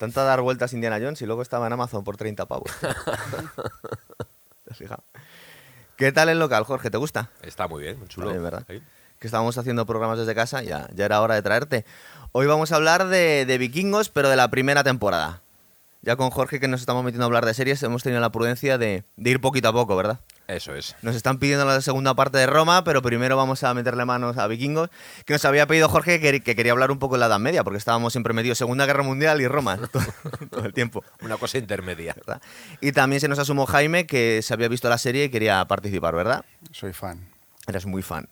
Tanta dar vueltas Indiana Jones y luego estaba en Amazon por 30 pavos. ¿Qué tal el local, Jorge? ¿Te gusta? Está muy bien, muy chulo. Bien, ¿verdad? Ahí. Que estábamos haciendo programas desde casa, ya, ya era hora de traerte. Hoy vamos a hablar de, de vikingos, pero de la primera temporada. Ya con Jorge, que nos estamos metiendo a hablar de series, hemos tenido la prudencia de, de ir poquito a poco, ¿verdad? Eso es. Nos están pidiendo la segunda parte de Roma, pero primero vamos a meterle manos a vikingos, que nos había pedido Jorge que, que quería hablar un poco de la Edad Media, porque estábamos siempre metidos Segunda Guerra Mundial y Roma todo, todo el tiempo. Una cosa intermedia. ¿verdad? Y también se nos asumó Jaime, que se había visto la serie y quería participar, ¿verdad? Soy fan. Eres muy fan.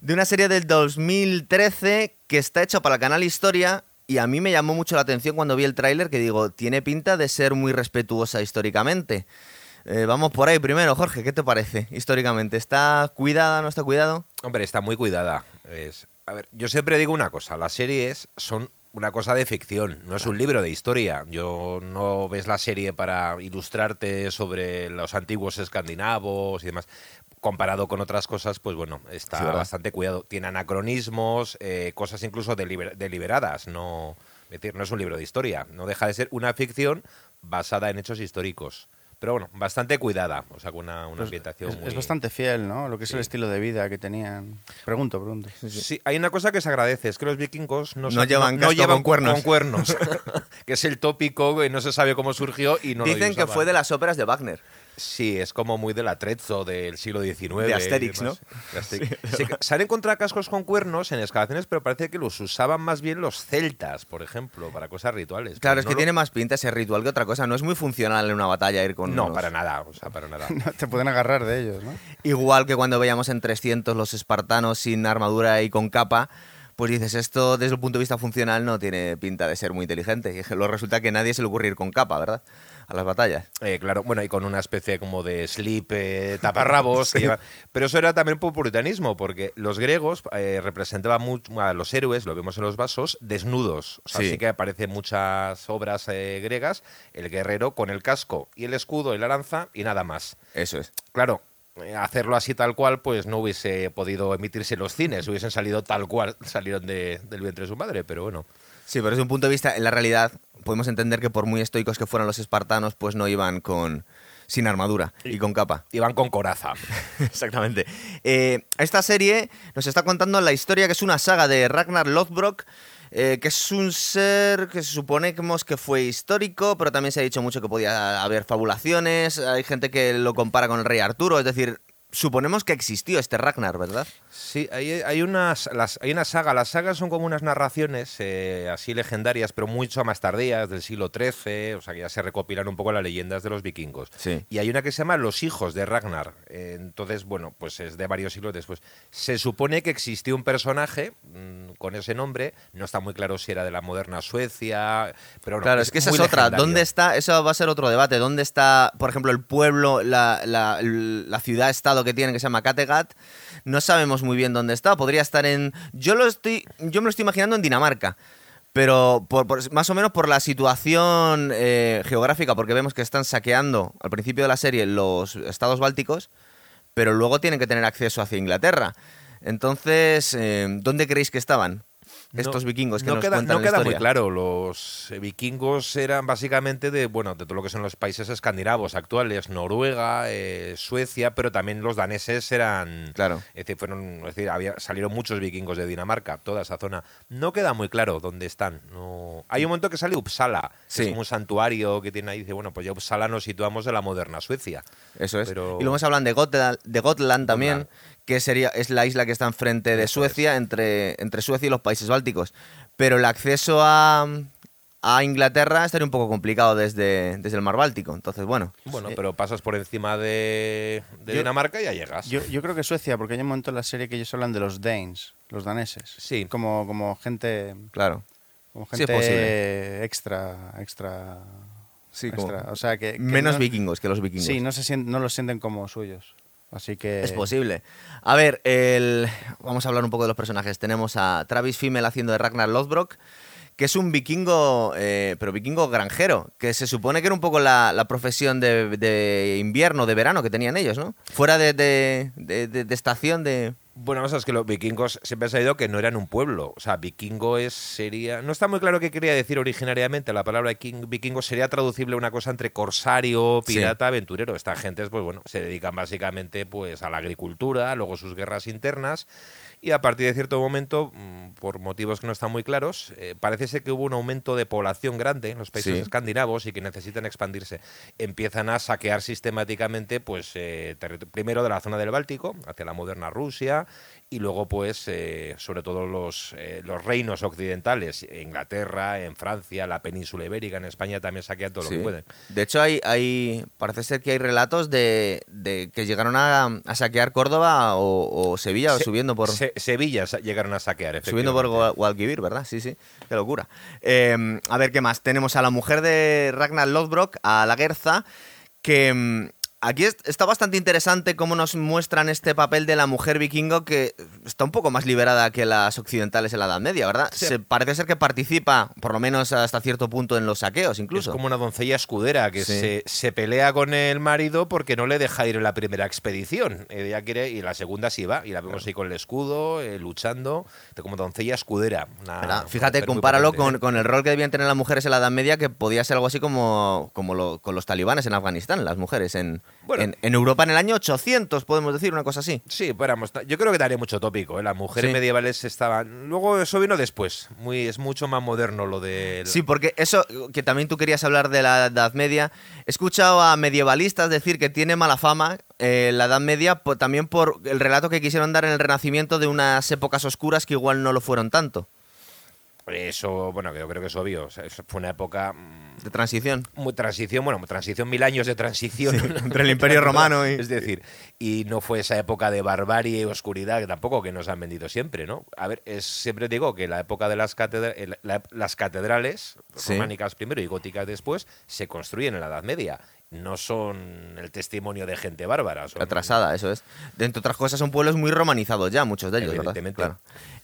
De una serie del 2013 que está hecha para el canal Historia y a mí me llamó mucho la atención cuando vi el tráiler que digo, tiene pinta de ser muy respetuosa históricamente. Eh, vamos por ahí primero, Jorge, ¿qué te parece históricamente? ¿Está cuidada, no está cuidado? Hombre, está muy cuidada. Es, a ver, yo siempre digo una cosa, las series son una cosa de ficción, no es un libro de historia. Yo no ves la serie para ilustrarte sobre los antiguos escandinavos y demás. Comparado con otras cosas, pues bueno, está bastante cuidado. Tiene anacronismos, eh, cosas incluso deliber- deliberadas. No, es decir, no es un libro de historia. No deja de ser una ficción basada en hechos históricos. Pero bueno, bastante cuidada. O sea, con una, una Pues ambientación es, muy... es bastante fiel, ¿no? Lo que es el estilo de vida que tenían. Pregunto, pregunto. Sí, hay una cosa que se agradece, es que los vikingos no, No llevan con cuernos. con cuernos, que es el tópico que no se sabe cómo surgió y no lo Dicen que fue de las óperas de Wagner. Sí, es como muy de la Trezzo del siglo XIX. De Asterix. ¿no? De Asterix. Sí, han encontrado cascos con cuernos en excavaciones, pero parece que los usaban más bien los celtas, por ejemplo, para cosas rituales. Claro, Pero es no que lo- tiene más pinta ese ritual que otra cosa. No es muy funcional en una batalla ir con No, unos- para nada, o sea, para nada. No te pueden agarrar de ellos, ¿no? Igual que cuando veíamos en 300 los espartanos sin armadura y con capa, pues dices, esto desde el punto de vista funcional no tiene pinta de ser muy inteligente. Y luego resulta que a nadie se le ocurre ir con capa, ¿verdad? A las batallas. Eh, claro, bueno, y con una especie como de slip eh, taparrabos. lleva- Pero eso era también por puritanismo, porque los griegos eh, representaban mucho a los héroes, lo vemos en los vasos, desnudos. O sea, Sí. sí. que aparecen muchas obras eh, griegas, el guerrero con el casco y el escudo y la lanza y nada más. Eso es. Claro, eh, hacerlo así tal cual, pues no hubiese podido emitirse en los cines, hubiesen salido tal cual, salieron de- del vientre de su madre, pero bueno. Sí, pero desde un punto de vista, en la realidad, podemos entender que por muy estoicos que fueran los espartanos, pues no iban con sin armadura y con capa. Iban con coraza. Exactamente. Eh, esta serie nos está contando la historia que es una saga de Ragnar Lothbrok, eh, que es un ser que se supone que hemos- que fue histórico, pero también se ha dicho mucho que podía haber fabulaciones. Hay gente que lo compara con el rey Arturo, es decir, suponemos que existió este Ragnar, ¿verdad? Sí, hay, hay, unas, las, hay una saga. Las sagas son como unas narraciones eh, así legendarias, pero mucho más tardías, del siglo XIII, o sea que ya se recopilan un poco las leyendas de los vikingos. Sí. Y hay una que se llama Los hijos de Ragnar. Eh, entonces, bueno, pues es de varios siglos después. Se supone que existió un personaje mm, con ese nombre, no está muy claro si era de la moderna Suecia, pero bueno, Claro, es que esa es otra. legendario. ¿Dónde está? Eso va a ser otro debate. ¿Dónde está, por ejemplo, el pueblo, la, la- la ciudad-estado que tiene que se llama Kattegat? No sabemos muy bien dónde está. Podría estar en. Yo lo estoy. Yo me lo estoy imaginando en Dinamarca. Pero por- por- más o menos por la situación eh, geográfica, porque vemos que están saqueando al principio de la serie los estados bálticos, pero luego tienen que tener acceso hacia Inglaterra. Entonces, eh, ¿dónde creéis que estaban estos vikingos que no nos queda, cuentan no la queda muy claro. Los eh, vikingos eran básicamente de bueno de todo lo que son los países escandinavos actuales, Noruega, eh, Suecia, pero también los daneses eran. Claro. Es decir, fueron, es decir, había, salieron muchos vikingos de Dinamarca, toda esa zona. No queda muy claro dónde están. No, hay un momento que sale Uppsala, que es como un santuario que tiene ahí. Dice, bueno, pues ya Uppsala nos situamos en la moderna Suecia. Eso es. Pero- Y luego se hablan de Gotland, de Gotland también, Gotland. Que sería es la isla que está enfrente de Suecia, entre, entre Suecia y los países bálticos. Pero el acceso a, a Inglaterra estaría un poco complicado desde, desde el mar Báltico. Entonces, bueno. Bueno, pero pasas por encima de, de Yo- Dinamarca y ya llegas. Yo, yo creo que Suecia, porque hay un momento en la serie que ellos hablan de los Danes, los daneses. Sí. Como, como gente, Claro. como Sí, es gente posible. extra, extra, Sí, como- extra. O sea, que, que menos no- vikingos que los vikingos. Sí, no, se sien- no los sienten como suyos. Así que... Es posible. A ver, el... vamos a hablar un poco de los personajes. Tenemos a Travis Fimmel haciendo de Ragnar Lothbrok, que es un vikingo, eh, pero vikingo granjero, que se supone que era un poco la, la profesión de, de invierno, de verano que tenían ellos, ¿no? Fuera de, de- de- estación de... Bueno, vamos a ver, es que los vikingos siempre ha sabido que no eran un pueblo. O sea, vikingo es, sería. No está muy claro qué quería decir originariamente. La palabra king- vikingo sería traducible a una cosa entre corsario, Sí. pirata, aventurero. Esta gente, pues bueno, se dedican básicamente pues a la agricultura, luego sus guerras internas. Y a partir de cierto momento, mm, por motivos que no están muy claros, eh, parece ser que hubo un aumento de población grande en los países Sí. escandinavos y que necesitan expandirse. Empiezan a saquear sistemáticamente, pues, eh, primero de la zona del Báltico, hacia la moderna Rusia, y luego, pues, eh, sobre todo los, eh, los reinos occidentales, Inglaterra, en Francia, la península ibérica, en España también saquean todo lo que pueden. De hecho, hay, hay parece ser que hay relatos de, de que llegaron a, a saquear Córdoba o, o Sevilla o subiendo por Se- Sevilla llegaron a saquear, subiendo por Guadalquivir, ¿verdad? Sí, sí. Qué locura. Eh, a ver qué más. Tenemos a la mujer de Ragnar Lothbrok, a la Gerza, que mm, aquí es- está bastante interesante cómo nos muestran este papel de la mujer vikingo que está un poco más liberada que las occidentales en la Edad Media, ¿verdad? Sí. Se parece ser que participa, por lo menos hasta cierto punto, en los saqueos, incluso. Es como una doncella escudera que Sí. se, se pelea con el marido porque no le deja ir en la primera expedición. Ella quiere, y la segunda sí va, y la vemos ahí con el escudo, eh, luchando, como doncella escudera. Fíjate, compáralo con, ¿eh? con el rol que debían tener las mujeres en la Edad Media, que podía ser algo así como, como lo- con los talibanes en Afganistán, las mujeres en, Bueno. en, en Europa en el año 800, podemos decir, una cosa así. Sí, éramos- yo creo que daría mucho tópico. ¿eh? Las mujeres Sí. medievales estaban. Luego eso vino después. Muy, es mucho más moderno lo de. Sí, porque eso, que también tú querías hablar de la Edad Media, he escuchado a medievalistas decir que tiene mala fama eh, la Edad Media también por el relato que quisieron dar en el Renacimiento de unas épocas oscuras que igual no lo fueron tanto, Eso, bueno, yo creo que es obvio. O sea, eso fue una época. De transición. Muy transición, bueno, transición, mil años de transición. entre el Imperio Romano y- Es decir, y no fue esa época de barbarie y oscuridad que tampoco que nos han vendido siempre, ¿no? A ver, es, siempre digo que la época de las, catedra- la- las catedrales, Sí. románicas primero y góticas después, se construyen en la Edad Media. No son el testimonio de gente bárbara. Son, Atrasada, eso es. De entre otras cosas, son pueblos muy romanizados ya, muchos de ellos, ¿verdad? Evidentemente. Claro.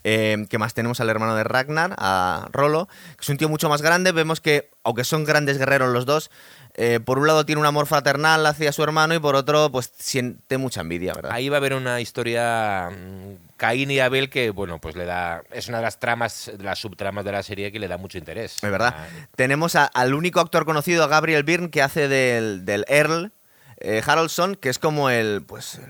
Eh, ¿Qué más tenemos al hermano de Ragnar, a Rolo? Que es un tío mucho más grande. Vemos que, aunque son grandes guerreros los dos, eh, por un lado tiene un amor fraternal hacia su hermano y por otro, pues siente mucha envidia, ¿verdad? Ahí va a haber una historia mm, Caín y Abel que, bueno, pues le da. Es una de las tramas, de las subtramas de la serie que le da mucho interés. Es verdad. Ah, Tenemos a- al único actor conocido, a Gabriel Byrne, que hace del, del Earl eh, Haraldson, que es como el, pues, el-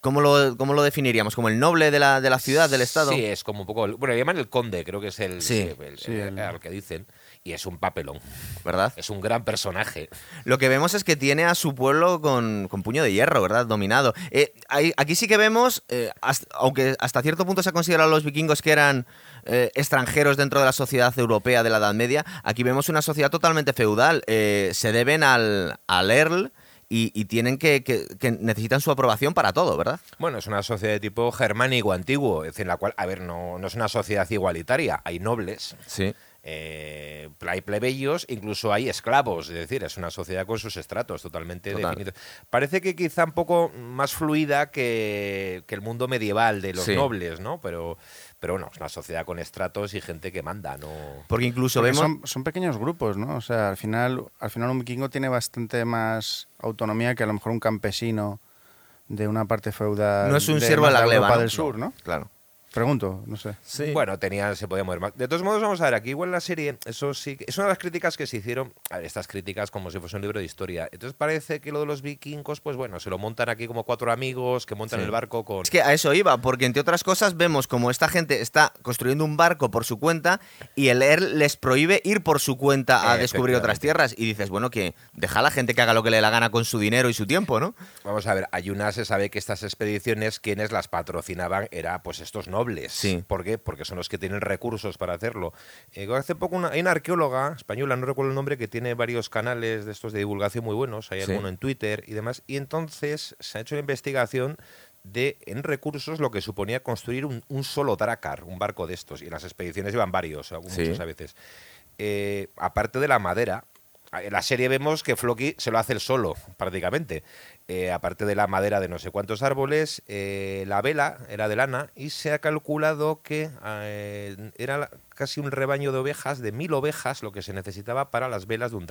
¿cómo lo, cómo lo definiríamos? Como el noble de la, de la ciudad, del estado. Sí, es como un poco. el- Bueno, le llaman el conde, creo que es el, Sí, el- sí, el- el- al que dicen. Y es un papelón. ¿Verdad? Es un gran personaje. Lo que vemos es que tiene a su pueblo con, con puño de hierro, ¿verdad? Dominado. Eh, aquí sí que vemos, eh, hasta- aunque hasta cierto punto se ha considerado a los vikingos que eran eh, extranjeros dentro de la sociedad europea de la Edad Media, aquí vemos una sociedad totalmente feudal. Se deben al, al Earl y, y tienen que, que- que necesitan su aprobación para todo, ¿verdad? Bueno, es una sociedad de tipo germánico antiguo, es decir, en la cual, a ver, no, no es una sociedad igualitaria. Hay nobles, Sí. Eh, hay plebeyos, incluso hay esclavos, es decir, es una sociedad con sus estratos totalmente Total. definidos. Parece que quizá un poco más fluida que, que el mundo medieval de los Sí. nobles, ¿no? Pero, pero bueno, es una sociedad con estratos y gente que manda, ¿no? Porque incluso Porque vemos... son, son pequeños grupos, ¿no? O sea, al final, al final un vikingo tiene bastante más autonomía que a lo mejor un campesino de una parte feudal. No es un de siervo de la gleba, Europa ¿no? del Sur, ¿no? Claro. Pregunto, no sé. Sí. Bueno, tenía, se podía mover más. De todos modos, vamos a ver, aquí igual la serie, eso sí, que- es una de las críticas que se hicieron, a ver, estas críticas como si fuese un libro de historia. Entonces parece que lo de los vikingos, pues bueno, se lo montan aquí como cuatro amigos que montan Sí. el barco con... Es que a eso iba, porque entre otras cosas vemos como esta gente está construyendo un barco por su cuenta y el Earl les prohíbe ir por su cuenta a descubrir otras tierras. Y dices, bueno, que deja a la gente que haga lo que le dé la gana con su dinero y su tiempo, ¿no? Vamos a ver, hay una, se sabe que estas expediciones, quienes las patrocinaban era pues estos nobles. Sí. ¿Por qué? Porque son los que tienen recursos para hacerlo. Eh, hace poco una, hay una arqueóloga española, no recuerdo el nombre, que tiene varios canales de estos de divulgación muy buenos, hay Sí. alguno en Twitter y demás, y entonces se ha hecho una investigación de en recursos lo que suponía construir un, un solo dracar, un barco de estos, y las expediciones llevan varios, muchos Sí. a veces. Eh, aparte de la madera, en la serie vemos que Floki se lo hace él solo, prácticamente. Eh, aparte de la madera de no sé cuántos árboles, eh, la vela era de lana y se ha calculado que eh, era casi un rebaño de ovejas, de mil ovejas, lo que se necesitaba para las velas de un.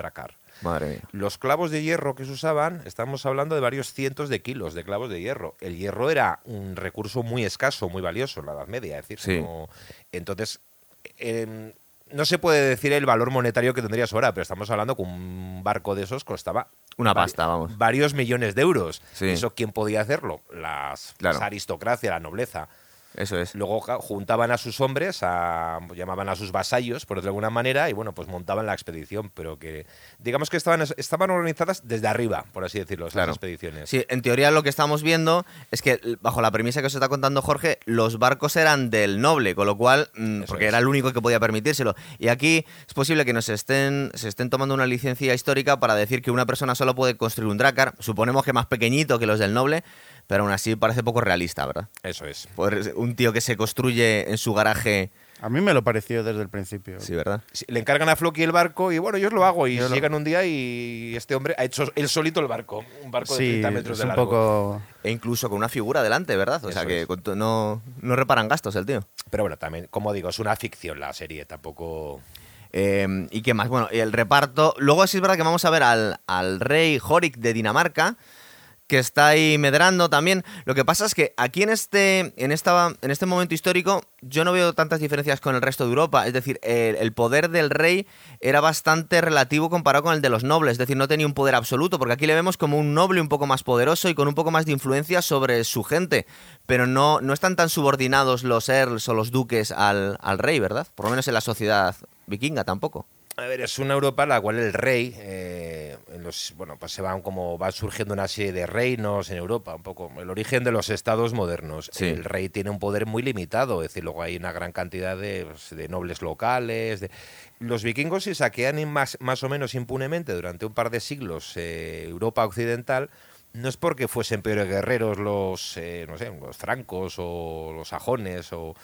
Madre mía. Los clavos de hierro que se usaban, estamos hablando de varios cientos de kilos de clavos de hierro. El hierro era un recurso muy escaso, muy valioso en la Edad Media, es decir, Sí. no- entonces no se puede decir el valor monetario que tendrías ahora, pero estamos hablando que un barco de esos costaba Una pasta, vamos. varios millones de euros. Sí. ¿Eso quién podía hacerlo? Las, Claro. las aristocracia, la nobleza. Eso es. Luego juntaban a sus hombres, a, llamaban a sus vasallos, por de alguna manera, y bueno, pues montaban la expedición, pero que digamos que estaban, estaban organizadas desde arriba, por así decirlo, Claro. expediciones. Sí, en teoría lo que estamos viendo es que, bajo la premisa que os está contando Jorge, los barcos eran del noble, con lo cual, mm, porque es. era el único que podía permitírselo. Y aquí es posible que nos estén, se estén tomando una licencia histórica para decir que una persona solo puede construir un dracar, suponemos que más pequeñito que los del noble, pero aún así parece poco realista, ¿verdad? Eso es. Poder- un tío que se construye en su garaje, A mí me lo pareció desde el principio. sí, ¿verdad? Sí, Le encargan a Floki el barco y bueno, yo os lo hago. Y Yo lo- llegan un día y este hombre ha hecho él solito el barco, un barco de Sí, 30 metros es de un largo. poco... E incluso con una figura delante, ¿verdad? O sea Eso que es. con to- no, no reparan gastos el tío. Pero bueno, también, como digo, es una ficción la serie, tampoco... Eh, ¿Y qué más? Bueno, y el reparto. Luego sí es verdad que vamos a ver al, al rey Horik de Dinamarca, que está ahí medrando también. Lo que pasa es que aquí en este, en esta, en este momento histórico yo no veo tantas diferencias con el resto de Europa. Es decir, el, poder del rey era bastante relativo comparado con el de los nobles. Es decir, no tenía un poder absoluto, porque aquí le vemos como un noble un poco más poderoso y con un poco más de influencia sobre su gente. Pero no, no están tan subordinados los earls o los duques al, al rey, ¿verdad? Por lo menos en la sociedad vikinga tampoco. A ver, es una Europa en la cual el rey, eh, en los, bueno, pues se van como va surgiendo una serie de reinos en Europa, un poco el origen de los estados modernos. Sí. El rey tiene un poder muy limitado, es decir, luego hay una gran cantidad de, pues, de nobles locales. de- Los vikingos si saquean más o menos impunemente durante un par de siglos eh, Europa occidental. No es porque fuesen peores guerreros los, eh, no sé, los francos o los sajones o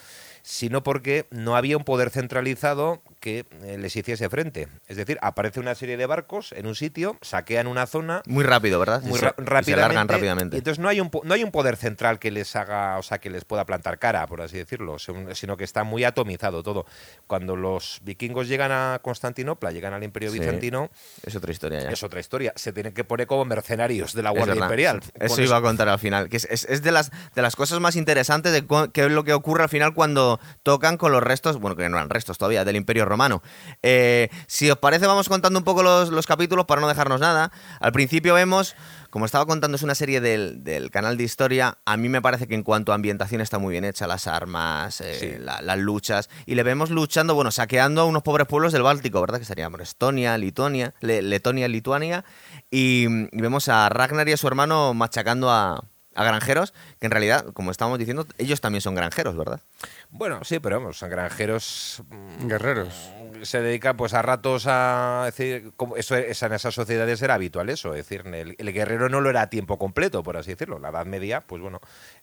sino porque no había un poder centralizado que eh, les hiciese frente. Es decir, aparece una serie de barcos en un sitio, saquean una zona Muy rápido, ¿verdad? muy ra- y se rápidamente, largan rápidamente. y entonces no hay un no hay un poder central que les haga, o sea, que les pueda plantar cara, por así decirlo, sino que está muy atomizado todo. Cuando los vikingos llegan a Constantinopla, llegan al Imperio Sí. Bizantino, es otra historia ya. es otra historia. Se tienen que poner como mercenarios de la Guardia. Imperial. Eso iba a contar al final. Que es, es- es de, las, de las cosas más interesantes de qué es lo que ocurre al final cuando tocan con los restos, bueno, que no eran restos todavía, del Imperio Romano. Eh, si os parece, vamos contando un poco los, los capítulos para no dejarnos nada. Al principio vemos, como estaba contando, es una serie del, del canal de historia. A mí me parece que en cuanto a ambientación está muy bien hecha, las armas, eh, Sí. la- las luchas. Y le vemos luchando, bueno, saqueando a unos pobres pueblos del Báltico, ¿verdad? Que serían Estonia, Lituania, Le- Letonia, Lituania. Y, y vemos a Ragnar y a su hermano machacando a, a granjeros, que en realidad, como estábamos diciendo, ellos también son granjeros, ¿verdad? Bueno, sí, pero vamos, son granjeros mm, Guerreros. se dedica pues a ratos a decir como eso, esa- en esas sociedades era habitual eso es decir el, el guerrero no lo era a tiempo completo por así decirlo la edad media pues bueno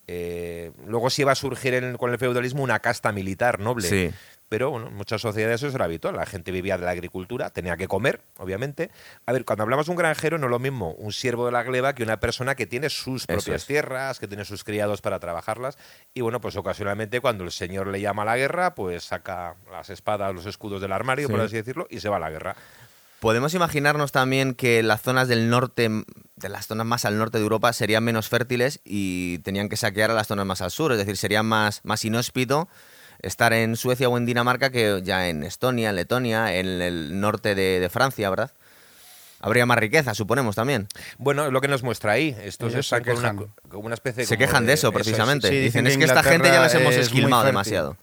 eh, luego sí iba a surgir en- con el feudalismo una casta militar noble Sí. Pero bueno en muchas sociedades eso era habitual la gente vivía de la agricultura tenía que comer obviamente a ver cuando hablamos de un granjero no es lo mismo un siervo de la gleba que una persona que tiene sus propias es. tierras que tiene sus criados para trabajarlas y bueno pues ocasionalmente cuando el señor le llama a la guerra pues saca las espadas los escudos del armario Sí. por así decirlo y se va a la guerra Podemos imaginarnos también que las zonas del norte, de las zonas más al norte de Europa, serían menos fértiles y tenían que saquear a las zonas más al sur. Es decir, sería más, más inhóspito estar en Suecia o en Dinamarca que ya en Estonia, en Letonia, en el norte de, de Francia, ¿verdad? Habría más riqueza, suponemos también. bueno es lo que nos muestra ahí estos Ellos se están con una, quejan. con una especie Se quejan de eso, es. precisamente. Sí, dicen, dicen es que esta gente ya las hemos es esquilmado fértil". demasiado.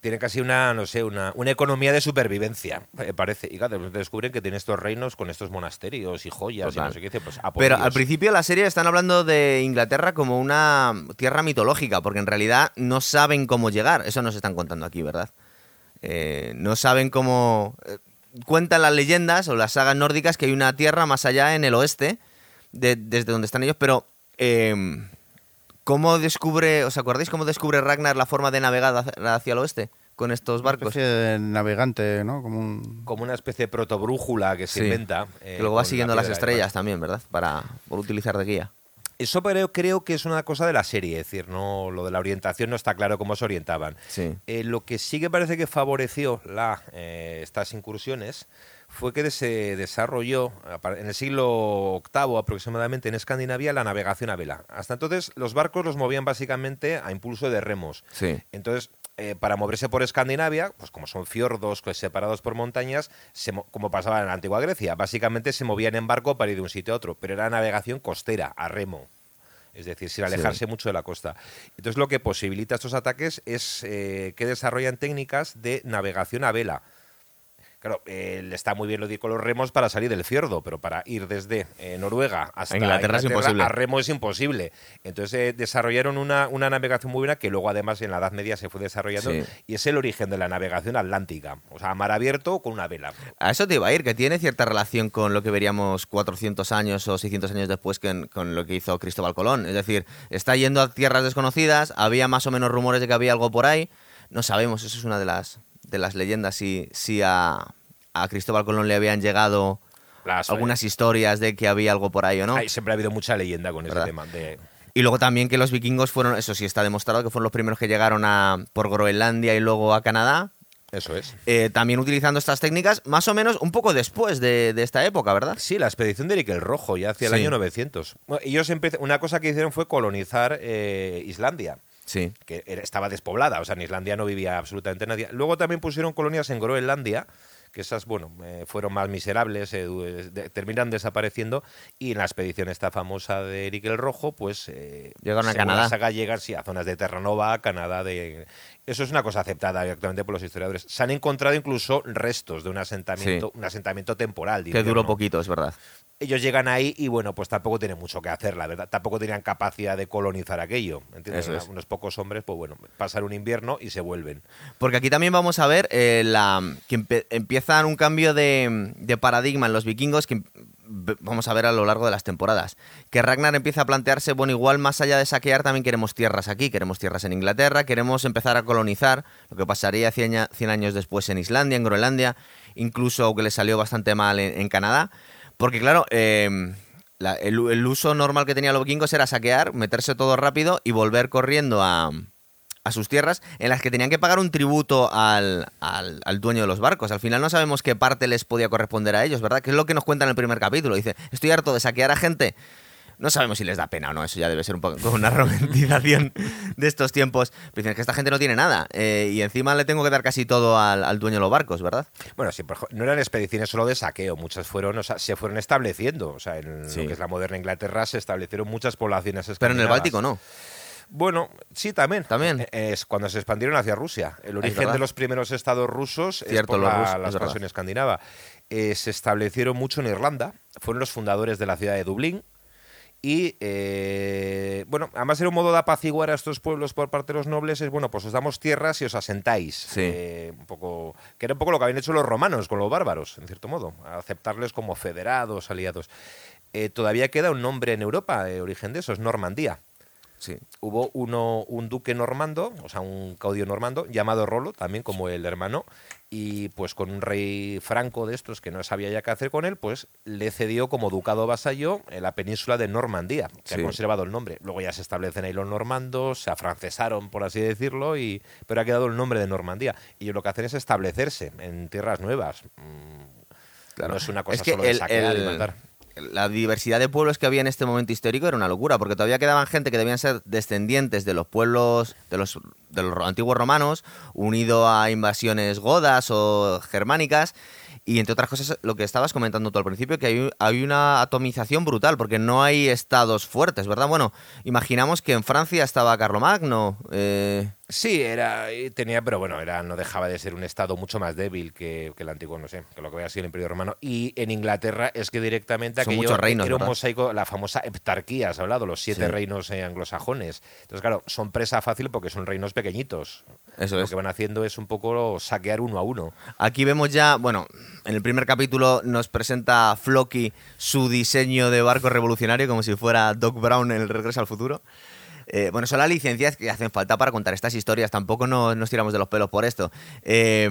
Tiene casi una, no sé, una, una economía de supervivencia, me parece. Y claro, descubren que tiene estos reinos con estos monasterios y joyas Total. y no sé qué. Pues, a por Pero al principio de la serie están hablando de Inglaterra como una tierra mitológica, porque en realidad no saben cómo llegar. Eso nos están contando aquí, ¿verdad? Eh, no saben cómo... eh, cuentan las leyendas o las sagas nórdicas que hay una tierra más allá en el oeste, de- desde donde están ellos, pero... eh, ¿Cómo descubre, os acordáis cómo descubre Ragnar la forma de navegar hacia, el oeste con estos Una barcos? especie de navegante, ¿no? Como un... Como una especie de protobrújula que se Sí. inventa. Que eh, luego va siguiendo la las estrellas también, ¿verdad? Para por utilizar de guía. Eso creo, creo que es una cosa de la serie, es decir, no lo de la orientación no está claro cómo se orientaban. Sí. Eh, lo que sí que parece que favoreció la, eh, estas incursiones fue que se desarrolló en el siglo VIII aproximadamente en Escandinavia la navegación a vela. Hasta entonces los barcos los movían básicamente a impulso de remos. Sí. Entonces, eh, para moverse por Escandinavia, pues como son fiordos pues, separados por montañas, como pasaba en la antigua Grecia, básicamente se movían en barco para ir de un sitio a otro, pero era navegación costera, a remo. Es decir, sin alejarse mucho de la costa. Entonces, lo que posibilita estos ataques es eh, que desarrollan técnicas de navegación a vela Claro, eh, está muy bien lo digo con los remos para salir del fiordo, pero para ir desde eh, Noruega hasta Inglaterra, es imposible. a remo es imposible. Entonces eh, desarrollaron una, una, navegación muy buena que luego además en la Edad Media se fue desarrollando y es el origen de la navegación atlántica. O sea, mar abierto con una vela. A eso te iba a ir, que tiene cierta relación con lo que veríamos 400 años o 600 años después que, con lo que hizo Cristóbal Colón. Es decir, está yendo a tierras desconocidas, había más o menos rumores de que había algo por ahí. No sabemos, eso es una de las de las leyendas si, si a, a Cristóbal Colón le habían llegado algunas historias de que había algo por ahí o no. siempre ha habido mucha leyenda con ese tema. Y luego también que los vikingos fueron, eso sí está demostrado, que fueron los primeros que llegaron a, por Groenlandia y luego a Canadá. Eso es. Eh, también utilizando estas técnicas, más o menos un poco después de, esta época, ¿verdad? Sí, la expedición de Eric el Rojo, ya hacia el año 900. ellos una cosa que hicieron fue colonizar eh, Islandia. Sí. Que estaba despoblada, o sea, en Islandia no vivía absolutamente nadie. Luego también pusieron colonias en Groenlandia, que esas, bueno, eh, fueron más miserables, eh, terminan desapareciendo y en la expedición esta famosa de Eric el Rojo, pues... Eh, Llegaron a Canadá. saga llegan, sí, a zonas de Terranova, Canadá, de... Eso es una cosa aceptada actualmente por los historiadores. Se han encontrado incluso restos de un asentamiento, un asentamiento temporal. Que duró poquito, es verdad ellos llegan ahí y bueno, pues tampoco tienen mucho que hacer, la verdad. Tampoco tenían capacidad de colonizar aquello. ¿entiendes? Unos pocos hombres, pues bueno, pasan un invierno y se vuelven. Porque aquí también vamos a ver eh, la, que empiezan un cambio de, paradigma en los vikingos que vamos a ver a lo largo de las temporadas. Que Ragnar empieza a plantearse, bueno, igual más allá de saquear, también queremos tierras aquí, queremos tierras en Inglaterra, queremos empezar a colonizar, lo que pasaría 100, años después en Islandia, en Groenlandia, incluso aunque le salió bastante mal en Canadá. Porque claro, em, el, uso normal que tenían los vikingos era saquear, meterse todo rápido y volver corriendo a, sus tierras en las que tenían que pagar un tributo al, al, dueño de los barcos. Al final no sabemos qué parte les podía corresponder a ellos, ¿verdad? Que es lo que nos cuenta en el primer capítulo. Dice, estoy harto de saquear a gente no sabemos si les da pena o no, eso ya debe ser un poco una romantización de estos tiempos. Pero dicen que esta gente no tiene nada eh, y encima le tengo que dar casi todo al, dueño de los barcos, ¿verdad? Bueno, sí, no eran expediciones solo de saqueo, muchas fueron, o sea, se fueron estableciendo. O sea, en lo que es la moderna Inglaterra se establecieron muchas poblaciones Pero en el Báltico no. Bueno, sí, también. También. Eh, es cuando se expandieron hacia Rusia. El origen de los primeros estados rusos es por la, expansión escandinava. Eh, se establecieron mucho en Irlanda. Fueron los fundadores de la ciudad de Dublín. Y eh, bueno, además era un modo de apaciguar a estos pueblos por parte de los nobles, es bueno, pues os damos tierras y os asentáis. Eh, un poco, que era un poco lo que habían hecho los romanos con los bárbaros, en cierto modo, aceptarles como federados, aliados. Eh, todavía queda un nombre en Europa de origen de eso, es Normandía. Sí. Hubo uno, un duque normando, o sea, un caudillo normando, llamado Rolo, también como el hermano, y pues con un rey franco de estos que no sabía ya qué hacer con él, pues le cedió como ducado vasallo en la península de Normandía, que ha conservado el nombre. Luego ya se establecen ahí los normandos, se afrancesaron, por así decirlo, y, pero ha quedado el nombre de Normandía. Y lo que hacen es establecerse en tierras nuevas. Mm, claro. No es una cosa solo de saquear y matar la diversidad de pueblos que había en este momento histórico era una locura, porque todavía quedaban gente que debían ser descendientes de los pueblos, de los, de los antiguos romanos, unido a invasiones godas o germánicas, y entre otras cosas, lo que estabas comentando tú al principio, que hay, hay, una atomización brutal, porque no hay estados fuertes, ¿verdad? Bueno, imaginamos que en Francia estaba Carlomagno. Eh... Sí, era, tenía, pero bueno, era, no dejaba de ser un estado mucho más débil que, el antiguo, no sé, que lo que había sido el Imperio Romano. Y en Inglaterra es que directamente Son aquello reinos, era un mosaico, la famosa heptarquía, has hablado, los siete reinos eh, anglosajones. Entonces, claro, son presa fácil porque son reinos pequeñitos. Eso lo es. que van haciendo es un poco saquear uno a uno. Aquí vemos ya, bueno, en el primer capítulo nos presenta Floki su diseño de barco revolucionario como si fuera Doc Brown en el Regreso al Futuro. Eh, bueno, son las licencias que hacen falta para contar estas historias. Tampoco no- nos tiramos de los pelos por esto. Eh,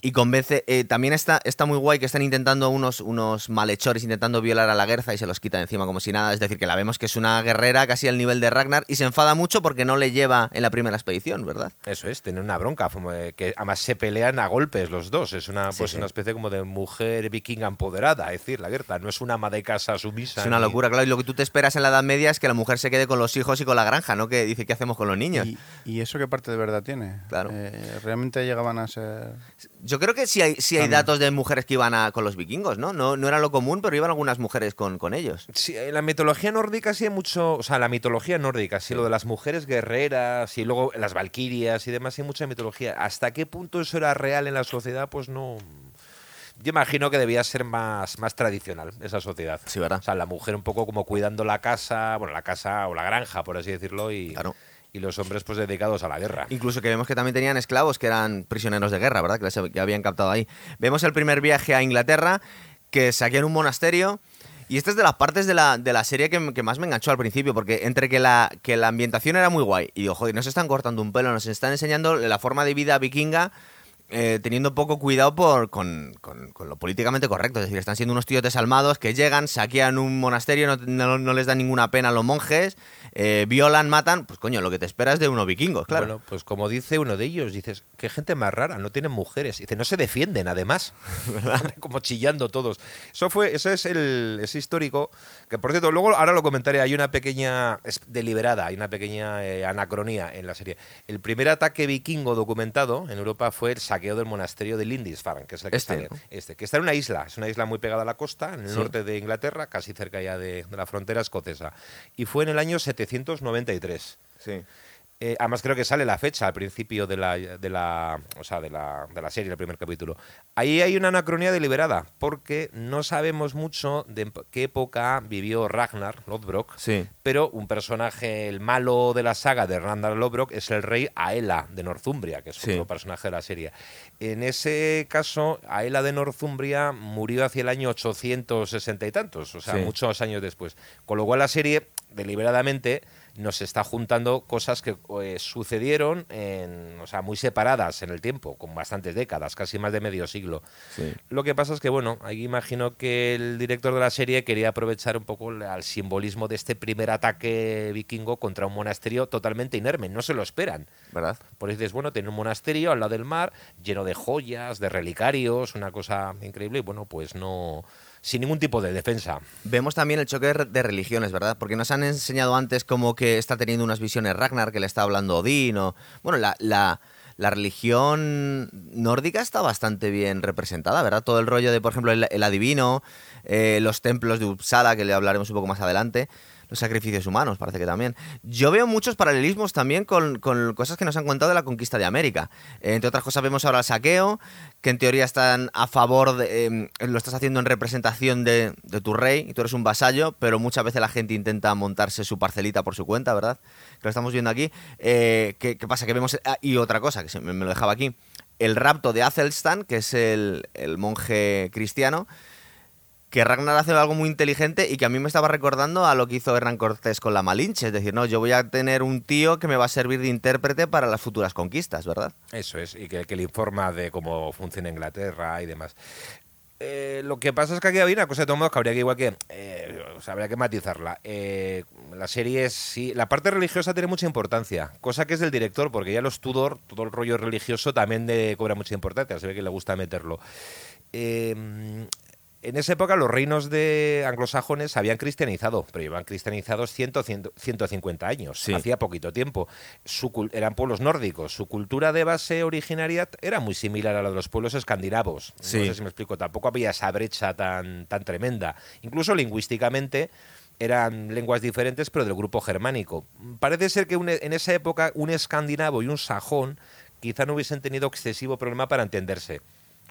y convence. eh, también está, está muy guay que están intentando unos, unos malhechores intentando violar a la Guerza y se los quitan encima como si nada. Es decir, que la vemos que es una guerrera casi al nivel de Ragnar y se enfada mucho porque no le lleva en la primera expedición, ¿verdad? Eso es, tener una bronca, que además se pelean a golpes los dos. Es una, pues sí. una especie como de mujer vikinga empoderada, es decir, la Gerta no es una ama de casa sumisa. Es una ni- locura, claro. Y lo que tú te esperas en la Edad Media es que la mujer se quede con los hijos y con la granja, ¿no? Que dice, ¿qué hacemos con los niños? ¿Y, y eso qué parte de verdad tiene? Claro. Eh, ¿Realmente llegaban a ser...? Yo creo que sí hay, sí hay datos de mujeres que iban a- con los vikingos, ¿no? ¿no? No era lo común, pero iban algunas mujeres con, con ellos. Sí, en la mitología nórdica sí hay mucho, o sea, la mitología nórdica, sí, lo de las mujeres guerreras y luego las valquirias y demás, hay mucha mitología. ¿Hasta qué punto eso era real en la sociedad? Pues no. Yo imagino que debía ser más, más tradicional esa sociedad. Sí, ¿verdad? O sea, la mujer un poco como cuidando la casa, bueno, la casa o la granja, por así decirlo, y, Claro. y los hombres pues dedicados a la guerra. Incluso que vemos que también tenían esclavos que eran prisioneros de guerra, ¿verdad? Que, les, habían captado ahí. Vemos el primer viaje a Inglaterra, que saquean un monasterio. Y esta es de las partes de la, de la serie que, que más me enganchó al principio, porque entre que la, que la ambientación era muy guay y, ojo, y nos están cortando un pelo, nos están enseñando la forma de vida vikinga eh, teniendo poco cuidado por, con, con- con lo políticamente correcto. Es decir, están siendo unos tíos desalmados que llegan, saquean un monasterio, no, no- no les dan ninguna pena a los monjes, eh, violan, matan. Pues coño, lo que te esperas de unos vikingos, claro. Bueno, pues como dice uno de ellos, dices, qué gente más rara, no tienen mujeres. Dice, no se defienden, además. como chillando todos. Eso fue, eso es el ese histórico, que por cierto, luego ahora lo comentaré, hay una pequeña, es deliberada, hay una pequeña eh, anacronía en la serie. El primer ataque vikingo documentado en Europa fue el saqueo del monasterio de Lindisfarne, que es el que Este, está, ¿no? este, que está en una isla, es una isla muy pegada a la costa, en el Sí. norte de Inglaterra, casi cerca ya de, de la frontera escocesa. Y fue en el año 793. Sí. Eh, además creo que sale la fecha al principio de la, de la, o sea, de la, de la serie, el primer capítulo. Ahí hay una anacronía deliberada, porque no sabemos mucho de qué época vivió Ragnar Lodbrok, Sí. pero un personaje, el malo de la saga de Ragnar Lodbrok, es el rey Aela de Northumbria, que es Sí. otro personaje de la serie. En ese caso, Aela de Northumbria murió hacia el año 860 y tantos, o sea, Sí. muchos años después. Con lo cual la serie, deliberadamente, nos está juntando cosas que eh, sucedieron en, o sea, muy separadas en el tiempo, con bastantes décadas, casi más de medio siglo. Sí. Lo que pasa es que, bueno, ahí imagino que el director de la serie quería aprovechar un poco el- al simbolismo de este primer ataque vikingo contra un monasterio totalmente inerme. No se lo esperan. ¿Verdad? Por eso dices, bueno, tiene un monasterio al lado del mar, lleno de joyas, de relicarios, una cosa increíble, y bueno, pues no. Sin ningún tipo de defensa. Vemos también el choque de re- de religiones, ¿verdad? Porque nos han enseñado antes como que está teniendo unas visiones Ragnar, que le está hablando Odín, o... Bueno, la, la, la religión nórdica está bastante bien representada, ¿verdad? Todo el rollo de, por ejemplo, el, el adivino, eh, los templos de Uppsala, que le hablaremos un poco más adelante, sacrificios humanos, parece que también. Yo veo muchos paralelismos también con, con cosas que nos han contado de la conquista de América. Entre otras cosas vemos ahora el saqueo, que en teoría están a favor de... eh, lo estás haciendo en representación de, tu rey, y tú eres un vasallo, pero muchas veces la gente intenta montarse su parcelita por su cuenta, ¿verdad? Que lo estamos viendo aquí. Eh, ¿qué, pasa? Que vemos... ah, y otra cosa, que se me, lo dejaba aquí. El rapto de Athelstan, que es el monje cristiano, que Ragnar hace algo muy inteligente y que a mí me estaba recordando a lo que hizo Hernán Cortés con la Malinche. Es decir, no, yo voy a tener un tío que me va a servir de intérprete para las futuras conquistas, ¿verdad? Eso es, y que, le informa de cómo funciona Inglaterra y demás. Eh, lo que pasa es que aquí había una cosa de todos modos que habría que igual que eh, o sea, habría que matizarla. Eh, la serie es sí, la parte religiosa tiene mucha importancia, cosa que es del director, porque ya los Tudor, todo el rollo religioso también de, cobra mucha importancia, se ve que le gusta meterlo. En esa época los reinos de anglosajones habían cristianizado, pero llevan cristianizados 100, 100, 150 años, Sí. hacía poquito tiempo. Su eran pueblos nórdicos, su cultura de base originaria era muy similar a la de los pueblos escandinavos. Sí. No sé si me explico, tampoco había esa brecha tan, tan tremenda. Incluso lingüísticamente eran lenguas diferentes, pero del grupo germánico. Parece ser que un- en esa época un escandinavo y un sajón quizá no hubiesen tenido excesivo problema para entenderse,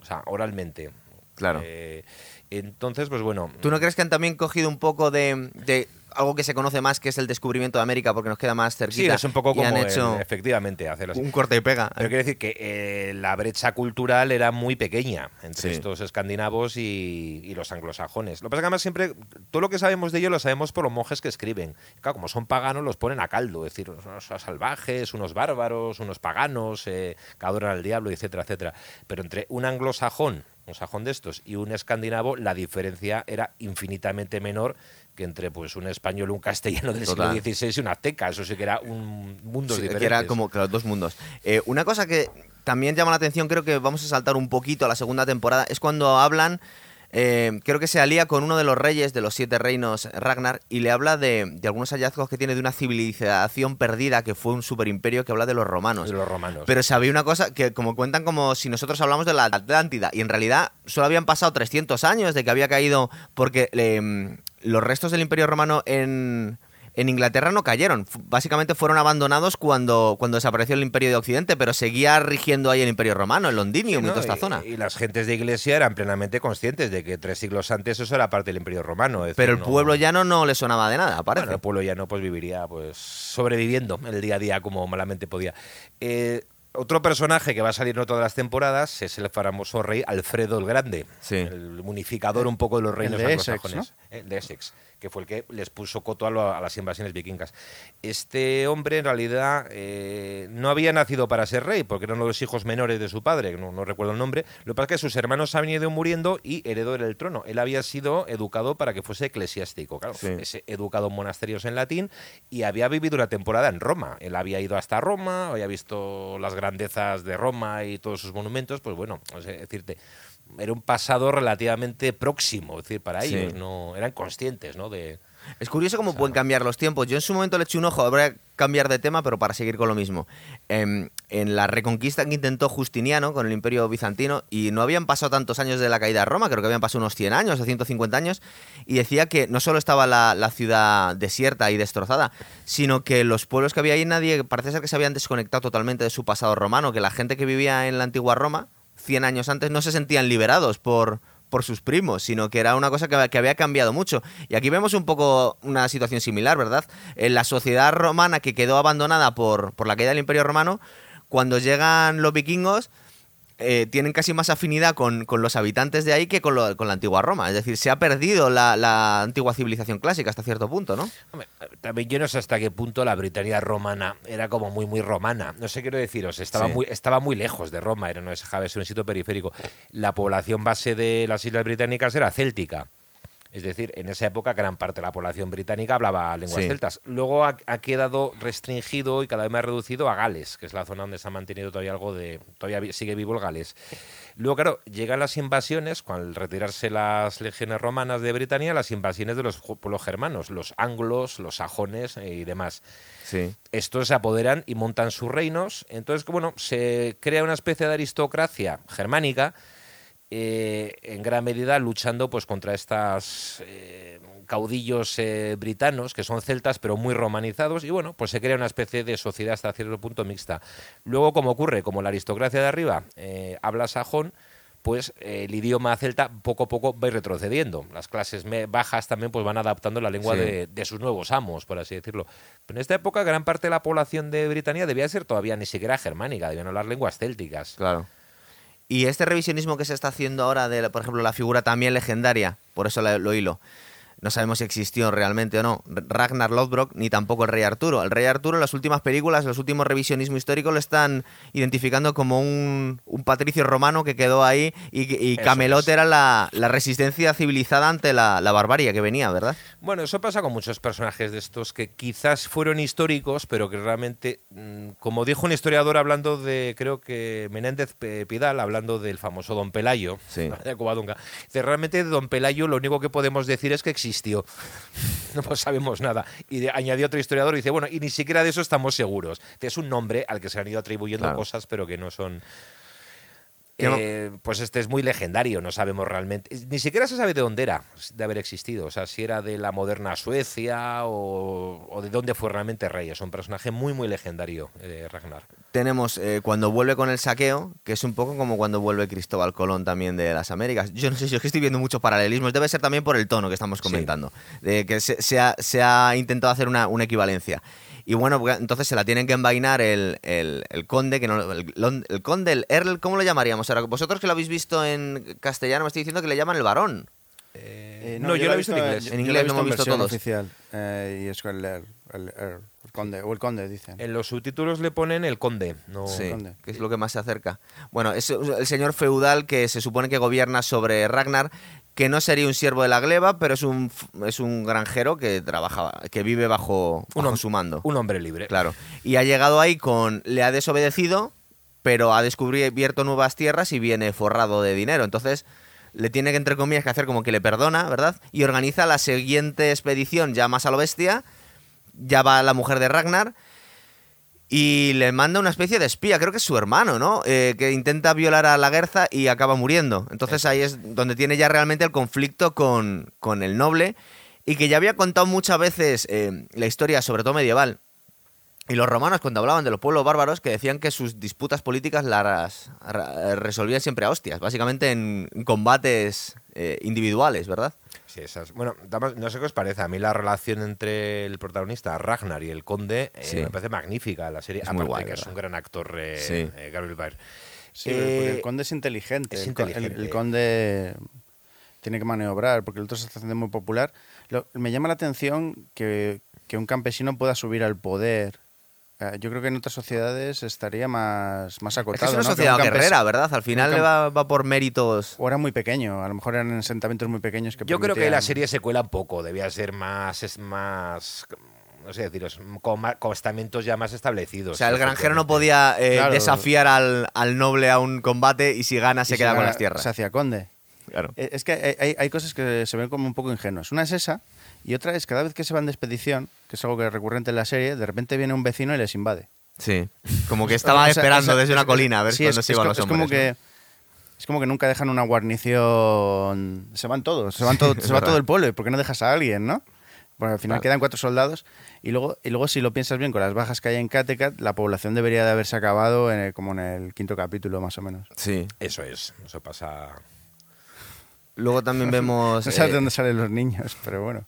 o sea, oralmente. Claro. Eh, entonces, pues bueno. ¿Tú no crees que han también cogido un poco de, de- algo que se conoce más, que es el descubrimiento de América, porque nos queda más Sí, cerquita. es un poco y como han el- hecho efectivamente hacerlo así. un corte y pega. Pero quiero decir que eh, la brecha cultural era muy pequeña entre Sí. estos escandinavos y, y los anglosajones. Lo que pasa es que además siempre, todo lo que sabemos de ellos lo sabemos por los monjes que escriben. Claro, como son paganos, los ponen a caldo, es decir, unos salvajes, unos bárbaros, unos paganos, eh, que adoran al diablo, etcétera, etcétera. Pero entre un anglosajón, un sajón de estos, y un escandinavo, la diferencia era infinitamente menor que entre pues un español y un castellano del Total. siglo XVI y un azteca. Eso sí que era un mundo Sí, diferente. era como claro, dos mundos. Eh, una cosa que también llama la atención, creo que vamos a saltar un poquito a la segunda temporada, es cuando hablan, eh, creo que se alía con uno de los reyes de los siete reinos, Ragnar, y le habla de, de algunos hallazgos que tiene de una civilización perdida que fue un superimperio que habla de los romanos. de los romanos. Pero sabía una cosa que como cuentan como si nosotros hablamos de la Atlántida y en realidad solo habían pasado 300 años de que había caído porque eh, los restos del Imperio Romano en, en Inglaterra no cayeron. Básicamente fueron abandonados cuando, cuando desapareció el Imperio de Occidente, pero seguía rigiendo ahí el Imperio Romano, el Londinium Sí, y toda esta zona. Y las gentes de iglesia eran plenamente conscientes de que tres siglos antes eso era parte del Imperio Romano. es decir, Pero el no- pueblo llano no le sonaba de nada, parece. Bueno, el pueblo llano pues viviría pues sobreviviendo el día a día como malamente podía. Eh, otro personaje que va a salir en todas las temporadas es el famoso rey Alfredo el Grande, Sí. el unificador un poco de los reinos de Essex, eh, de Essex, que fue el que les puso coto a, lo- a las invasiones vikingas. Este hombre en realidad eh, no había nacido para ser rey, porque eran los hijos menores de su padre, no, no recuerdo el nombre. Lo que pasa es que sus hermanos habían ido muriendo y heredó el trono. Él había sido educado para que fuese eclesiástico, claro, Sí. educado en monasterios en latín y había vivido una temporada en Roma. Él había ido hasta Roma, había visto las grandezas de Roma y todos sus monumentos, pues bueno, no sé decirte, era un pasado relativamente próximo, es decir, para Sí. ellos, no eran conscientes, ¿no? De Es curioso cómo pueden cambiar los tiempos. Yo en su momento le eché un ojo, habrá que cambiar de tema, pero para seguir con lo mismo. Em, en la reconquista que intentó Justiniano con el Imperio Bizantino, y no habían pasado tantos años de la caída de Roma, creo que habían pasado unos 100 años o 150 años, y decía que no solo estaba la, la ciudad desierta y destrozada, sino que los pueblos que había ahí nadie, parece ser que se habían desconectado totalmente de su pasado romano, que la gente que vivía en la antigua Roma, 100 años antes, no se sentían liberados por por sus primos, sino que era una cosa que, que había cambiado mucho. Y aquí vemos un poco una situación similar, ¿verdad? En la sociedad romana que quedó abandonada por, por la caída del Imperio Romano, cuando llegan los vikingos, eh, tienen casi más afinidad con, con los habitantes de ahí que con, lo- con la antigua Roma. Es decir, se ha perdido la, la antigua civilización clásica hasta cierto punto, ¿no? Hombre, También yo no sé hasta qué punto la Britania romana era como muy, muy romana. No sé qué quiero deciros, estaba, Sí. muy, estaba muy lejos de Roma, era, no de ser un sitio periférico. La población base de las islas británicas era céltica. Es decir, en esa época gran parte de la población británica hablaba lenguas Sí. celtas. Luego ha, ha quedado restringido y cada vez más reducido a Gales, que es la zona donde se ha mantenido todavía algo de... Todavía sigue vivo el Gales. Luego, claro, llegan las invasiones, con al retirarse las legiones romanas de Britania, las invasiones de los pueblos germanos, los anglos, los sajones eh, y demás. Sí. Estos se apoderan y montan sus reinos. Entonces, bueno, se crea una especie de aristocracia germánica, eh, en gran medida luchando pues contra estas eh, caudillos eh, britanos que son celtas pero muy romanizados y bueno pues se crea una especie de sociedad hasta cierto punto mixta luego como ocurre como la aristocracia de arriba habla sajón pues eh, el idioma celta poco a poco va retrocediendo. Las clases bajas también pues van adaptando la lengua Sí. de, de sus nuevos amos, por así decirlo. Pero en esta época gran parte de la población de Britania debía ser todavía ni siquiera germánica, debían hablar lenguas célticas. Claro. Y este revisionismo que se está haciendo ahora de, por ejemplo, la figura también legendaria, por eso lo hilo. No sabemos si existió realmente o no. Ragnar Lothbrok ni tampoco el rey Arturo. El rey Arturo en las últimas películas, los últimos revisionismo histórico lo están identificando como un, un patricio romano que quedó ahí y, y Camelot es. era la, la resistencia civilizada ante la, la barbarie que venía, ¿verdad? Bueno, eso pasa con muchos personajes de estos que quizás fueron históricos, pero que realmente, mm, como dijo un historiador hablando de, creo que Menéndez Pidal, hablando del famoso Don Pelayo, Sí. de Covadonga, realmente de Don Pelayo lo único que podemos decir es que existió. no sabemos nada. Y de- añadió otro historiador y dice, bueno, y ni siquiera de eso estamos seguros. Es un nombre al que se han ido atribuyendo Claro. cosas, pero que no son... Eh, pues este es muy legendario, no sabemos realmente. Ni siquiera se sabe de dónde era, de haber existido. O sea, si era de la moderna Suecia o, de dónde fue realmente rey. Es un personaje muy, muy legendario, eh, Ragnar. Tenemos eh, cuando vuelve con el saqueo, que es un poco como cuando vuelve Cristóbal Colón también de las Américas. Yo no sé si es que estoy viendo muchos paralelismos. Debe ser también por el tono que estamos comentando. De que se, ha, intentado hacer una, una equivalencia. Y bueno, pues, entonces se la tienen que envainar el, conde, que no, el, conde, el Earl, ¿cómo lo llamaríamos? Ahora, vosotros que lo habéis visto en castellano me estoy diciendo que le llaman el varón. Eh, no, yo, lo he visto en inglés. En inglés lo hemos visto todos. oficial. Eh, y es el Earl, el, conde, o el conde, dicen. En los subtítulos le ponen el conde, no sí, conde. que es lo que más se acerca. Bueno, es el señor feudal que se supone que gobierna sobre Ragnar, que no sería un siervo de la gleba, pero es un, es un granjero que trabaja, que vive bajo, su mando. Un hombre libre. Claro. Y ha llegado ahí con. Le ha desobedecido, pero ha descubierto nuevas tierras y viene forrado de dinero. Entonces. Le tiene que, entre comillas, que hacer como que le perdona, ¿verdad? Y organiza la siguiente expedición ya más a lo bestia. Ya va la mujer de Ragnar y le manda una especie de espía, creo que es su hermano, ¿no? Eh, que intenta violar a la Guerza y acaba muriendo. Entonces ahí es donde tiene ya realmente el conflicto con, con el noble y que ya había contado muchas veces eh, la historia, sobre todo medieval. Y los romanos, cuando hablaban de los pueblos bárbaros, que decían que sus disputas políticas las resolvían siempre a hostias, básicamente en combates eh, individuales, ¿verdad? Sí, esas. Bueno, no sé qué os parece. A mí la relación entre el protagonista Ragnar y el conde eh, me parece magnífica la serie. aparte que es un gran actor, eh, eh Gabriel Baer. Sí, porque el conde es inteligente. El, conde tiene que maniobrar, porque el otro se está haciendo muy popular. me llama la atención que, que un campesino pueda subir al poder eh, yo creo que en otras sociedades estaría más, más acotado. Es, una sociedad guerrera, ¿verdad? Al final le va, por méritos. O era muy pequeño, a lo mejor eran asentamientos muy pequeños que Yo creo que la serie se cuela un poco, debía ser más. Es más no sé deciros, con, estamentos ya más establecidos. O sea, el granjero no podía eh, desafiar al, noble a un combate y si gana se queda con las tierras. Se hacía conde. Claro. Eh, es que hay, hay, cosas que se ven como un poco ingenuas. Una es esa, y otra es cada vez que se van de expedición, que es algo que es recurrente en la serie, de repente viene un vecino y les invade. Sí, como que estaba esperando desde una colina a ver sí, cuándo se iban los hombres. Es como que es como que nunca dejan una guarnición. Se van todos, se, van todo, se va todo el pueblo. ¿Por qué no dejas a alguien, no? Bueno, al final quedan cuatro soldados. Y luego, y luego, si lo piensas bien, con las bajas que hay en Kattegat, la población debería de haberse acabado en como en el quinto capítulo, más o menos. Sí. Eso es. Eso pasa Luego también vemos... no sabes de eh, dónde salen los niños, pero bueno.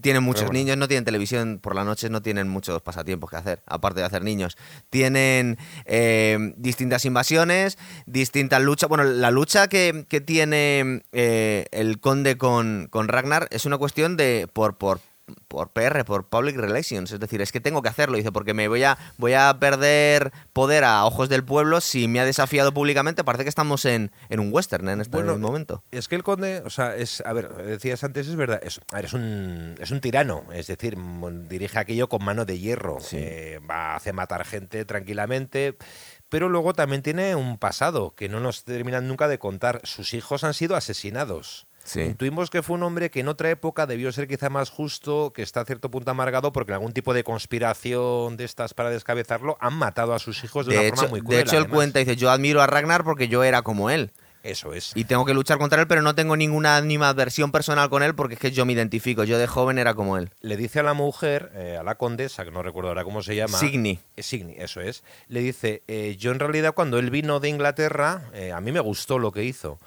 Tienen muchos niños, no tienen televisión por la noche, no tienen muchos pasatiempos que hacer, aparte de hacer niños. Tienen eh, distintas invasiones, distintas luchas. Bueno, la lucha que, tiene eh, el conde con, con, Ragnar es una cuestión de por, por por PR, por Public Relations. Es decir, es que tengo que hacerlo. Dice, porque me voy a, voy a perder poder a ojos del pueblo si me ha desafiado públicamente. Parece que estamos en, un western en este momento. Es que el conde, o sea, es, a ver, decías antes, es verdad, es, es, un, es un tirano. Es decir, dirige aquello con mano de hierro. Eh, va a hacer matar gente tranquilamente pero luego también tiene un pasado que no nos terminan nunca de contar. Sus hijos han sido asesinados. Intuimos que fue un hombre que en otra época debió ser quizá más justo, que está a cierto punto amargado porque en algún tipo de conspiración de estas para descabezarlo han matado a sus hijos de, una forma muy cruel. De hecho, él cuenta y dice, yo admiro a Ragnar porque yo era como él. Eso es. Y tengo que luchar contra él, pero no tengo ninguna versión personal con él porque es que yo me identifico. Yo de joven era como él. Le dice a la mujer, eh, a la condesa, que no recuerdo ahora cómo se llama. Signy. Eh, Signy, eso es. Le dice, eh, yo en realidad cuando él vino de Inglaterra, a mí me gustó lo que hizo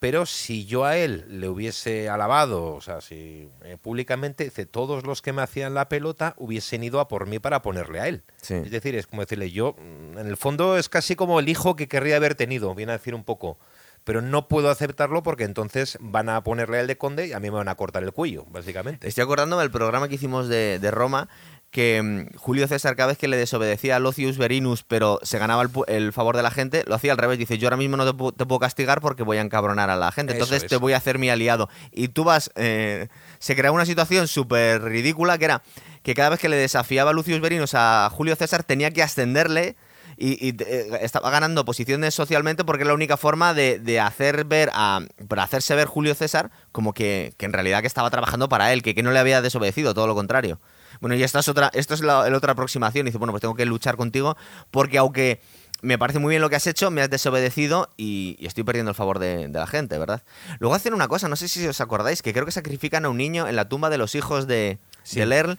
pero si yo a él le hubiese alabado, o sea, si eh, públicamente, dice, todos los que me hacían la pelota hubiesen ido a por mí para ponerle a él. Es decir, es como decirle, yo, mm, en el fondo es casi como el hijo que querría haber tenido, viene a decir un poco. Pero no puedo aceptarlo porque entonces van a ponerle a él de conde y a mí me van a cortar el cuello, básicamente. Estoy acordándome del programa que hicimos de, de Roma, que mm, Julio César cada vez que le desobedecía a Locius Verinus, pero se ganaba el, favor de la gente, lo hacía al revés. Dice, yo ahora mismo no te, puedo castigar porque voy a encabronar a la gente, entonces te voy a hacer mi aliado. Y tú vas... Eh, se creaba una situación súper ridícula que era que cada vez que le desafiaba a Lucius Verinus a Julio César tenía que ascenderle y, eh, estaba ganando posiciones socialmente porque es la única forma de, hacer ver a para hacerse ver Julio César como que, en realidad que estaba trabajando para él, que, que no le había desobedecido, todo lo contrario. Bueno, y esta es otra, esto es la, otra aproximación. dice, bueno, pues tengo que luchar contigo porque aunque me parece muy bien lo que has hecho, me has desobedecido y, y estoy perdiendo el favor de, de la gente, ¿verdad? Luego hacen una cosa, no sé si os acordáis, que creo que sacrifican a un niño en la tumba de los hijos de, del Earl.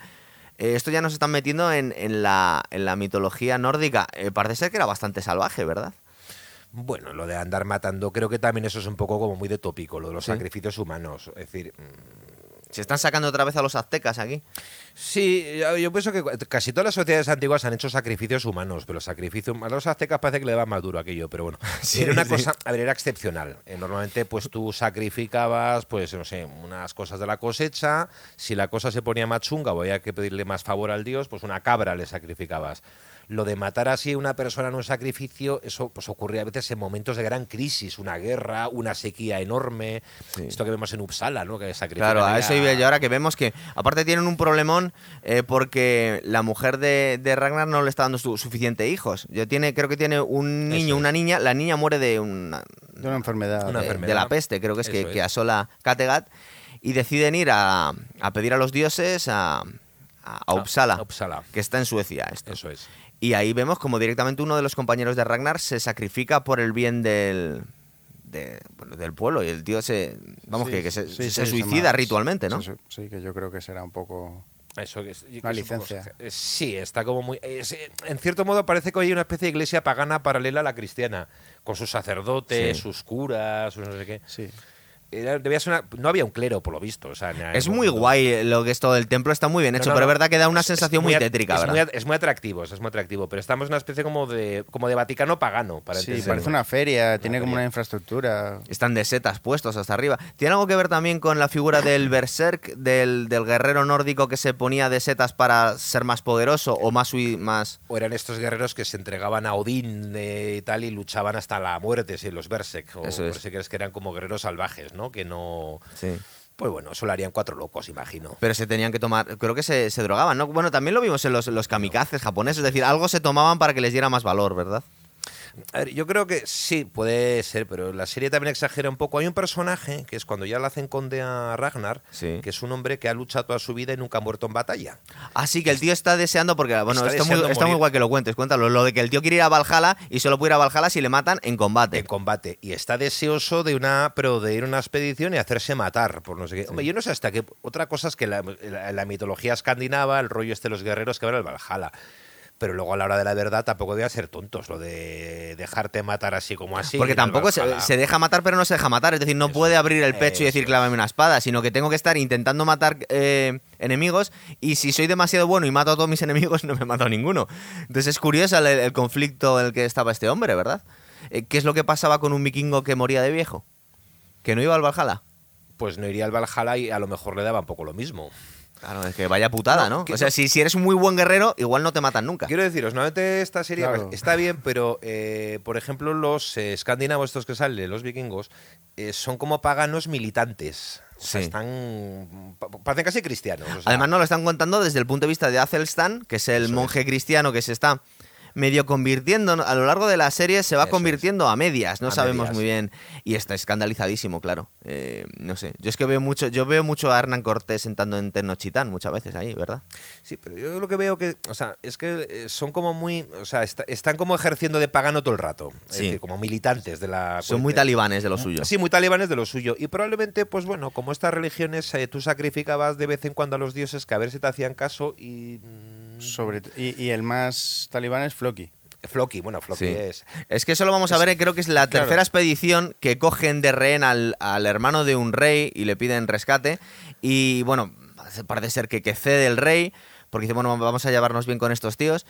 Eh, esto ya nos están metiendo en, en la, en la mitología nórdica. Eh, parece ser que era bastante salvaje, ¿verdad? Bueno, lo de andar matando, creo que también eso es un poco como muy de tópico, lo de los Sí. sacrificios humanos. Es decir, mm, Se están sacando otra vez a los aztecas aquí. Sí, yo, pienso que casi todas las sociedades antiguas han hecho sacrificios humanos, pero los sacrificios a los aztecas parece que le va más duro aquello, pero bueno, Sí, era una sí. cosa, a ver, era excepcional. Eh, normalmente, pues tú sacrificabas, pues no sé, unas cosas de la cosecha. Si la cosa se ponía más chunga o había que pedirle más favor al dios, pues una cabra le sacrificabas. Lo de matar así a una persona en un sacrificio, eso pues ocurría a veces en momentos de gran crisis, una guerra, una sequía enorme. Sí. Esto que vemos en Uppsala, ¿no? Que Claro, a eso iba yo ahora que vemos que aparte tienen un problemón eh, porque la mujer de, de Ragnar no le está dando su- suficiente hijos. Yo tiene, creo que tiene un niño, Eso una niña. La niña muere de una, De una enfermedad. Una de, enfermedad. de la peste, creo que es que, es. que asola Kattegat. Y deciden ir a, a pedir a los dioses a, a, Uppsala, A Uppsala. que está en Suecia. Esto. Eso es. Y ahí vemos como directamente uno de los compañeros de Ragnar se sacrifica por el bien del, de- bueno, del pueblo. Y el tío se. Vamos, Sí, que, que se, sí, se sí, suicida ritualmente, ¿no? Sí, que yo creo que será un poco... Eso que es, que Una licencia. sí, está como muy. es, en cierto modo parece que hay una especie de iglesia pagana paralela a la cristiana, con sus sacerdotes, Sí. sus curas, sus no sé qué. Sí. Era- debía ser una- no había un clero, por lo visto. O sea, en Es muy momento. guay lo que es todo el templo, está muy bien hecho, no, pero no. es verdad que da una Es- sensación es muy tétrica, es ¿verdad? Muy, es muy atractivo, es muy atractivo, pero estamos en una especie como de como de Vaticano pagano, para Sí, parece una feria, tiene como una infraestructura. Están de setas puestos hasta arriba. ¿Tiene algo que ver también con la figura del berserk, del, del guerrero nórdico que se ponía de setas para ser más poderoso o más... O eran estos guerreros que se entregaban a Odín eh, y tal y luchaban hasta la muerte, sí, los Berserk. O Eso es. por si crees que eran como guerreros salvajes, ¿no? Que no. Sí. Pues bueno, eso lo harían cuatro locos, imagino. Pero se tenían que tomar... Creo que se, se drogaban, ¿no? Bueno, también lo vimos en los, en los kamikazes japoneses, es decir, algo se tomaban para que les diera más valor, ¿verdad? A ver, yo creo que sí, puede ser, pero la serie también exagera un poco. Hay un personaje que es cuando ya le hacen conde a Ragnar, Sí. que es un hombre que ha luchado toda su vida y nunca ha muerto en batalla. Así que el tío está deseando, porque bueno, Está está, muy, está guay que lo cuentes, cuéntalo. Lo de que el tío quiere ir a Valhalla y solo puede ir a Valhalla si le matan en combate. en combate y está deseoso de una pero de ir a una expedición y hacerse matar por no sé qué Hombre, yo no sé hasta qué otra cosa es que la, la- la mitología escandinava el rollo este de los guerreros que van al Valhalla pero luego a la hora de la verdad tampoco deben ser tontos lo de dejarte matar así como así Porque tampoco se, deja matar, pero no se deja matar. Es decir, no Eso puede abrir el pecho y decir clávame una espada, sino que tengo que estar intentando matar eh, enemigos. Y si soy demasiado bueno y mato a todos mis enemigos, no me mato a ninguno. Entonces es curioso el, el conflicto en el que estaba este hombre, ¿verdad? Eh, ¿Qué es lo que pasaba con un vikingo que moría de viejo? ¿Que no iba al Valhalla? pues no iría al Valhalla y a lo mejor le daba un poco lo mismo Claro, es que vaya putada, No, ¿no? que O sea, no- si, si eres un muy buen guerrero, igual no te matan nunca. Quiero deciros, normalmente esta serie Claro. está bien, pero eh, por ejemplo los eh, escandinavos estos que salen, los vikingos, eh, son como paganos militantes. O sea, Sí. están pa- parecen casi cristianos. o sea, Además, nos lo están contando desde el punto de vista de Athelstan, que es el Eso monje cristiano que se está medio convirtiendo a lo largo de la serie se va Eso convirtiendo a medias no A sabemos medias. muy bien y está escandalizadísimo claro Eh, no sé yo es que veo mucho yo veo mucho a Hernán Cortés sentando en Tenochtitán muchas veces ahí verdad Sí, pero yo lo que veo que, o sea, es que eh, son como muy, o sea, está- están como ejerciendo de pagano todo el rato, es Sí. decir, como militantes de la. son muy talibanes de lo suyo Sí, muy talibanes de lo suyo. Y probablemente, pues bueno, como estas religiones, eh, tú sacrificabas de vez en cuando a los dioses que a ver si te hacían caso y. Sobre, y, y el más talibán es Floki. Floki, bueno, Floki Sí. es. Es que eso lo vamos a ver, eh, creo que es la claro. tercera expedición que cogen de rehén al, al hermano de un rey y le piden rescate. Y bueno, parece- ser que, que cede el rey, porque dice, bueno, vamos a llevarnos bien con estos tíos.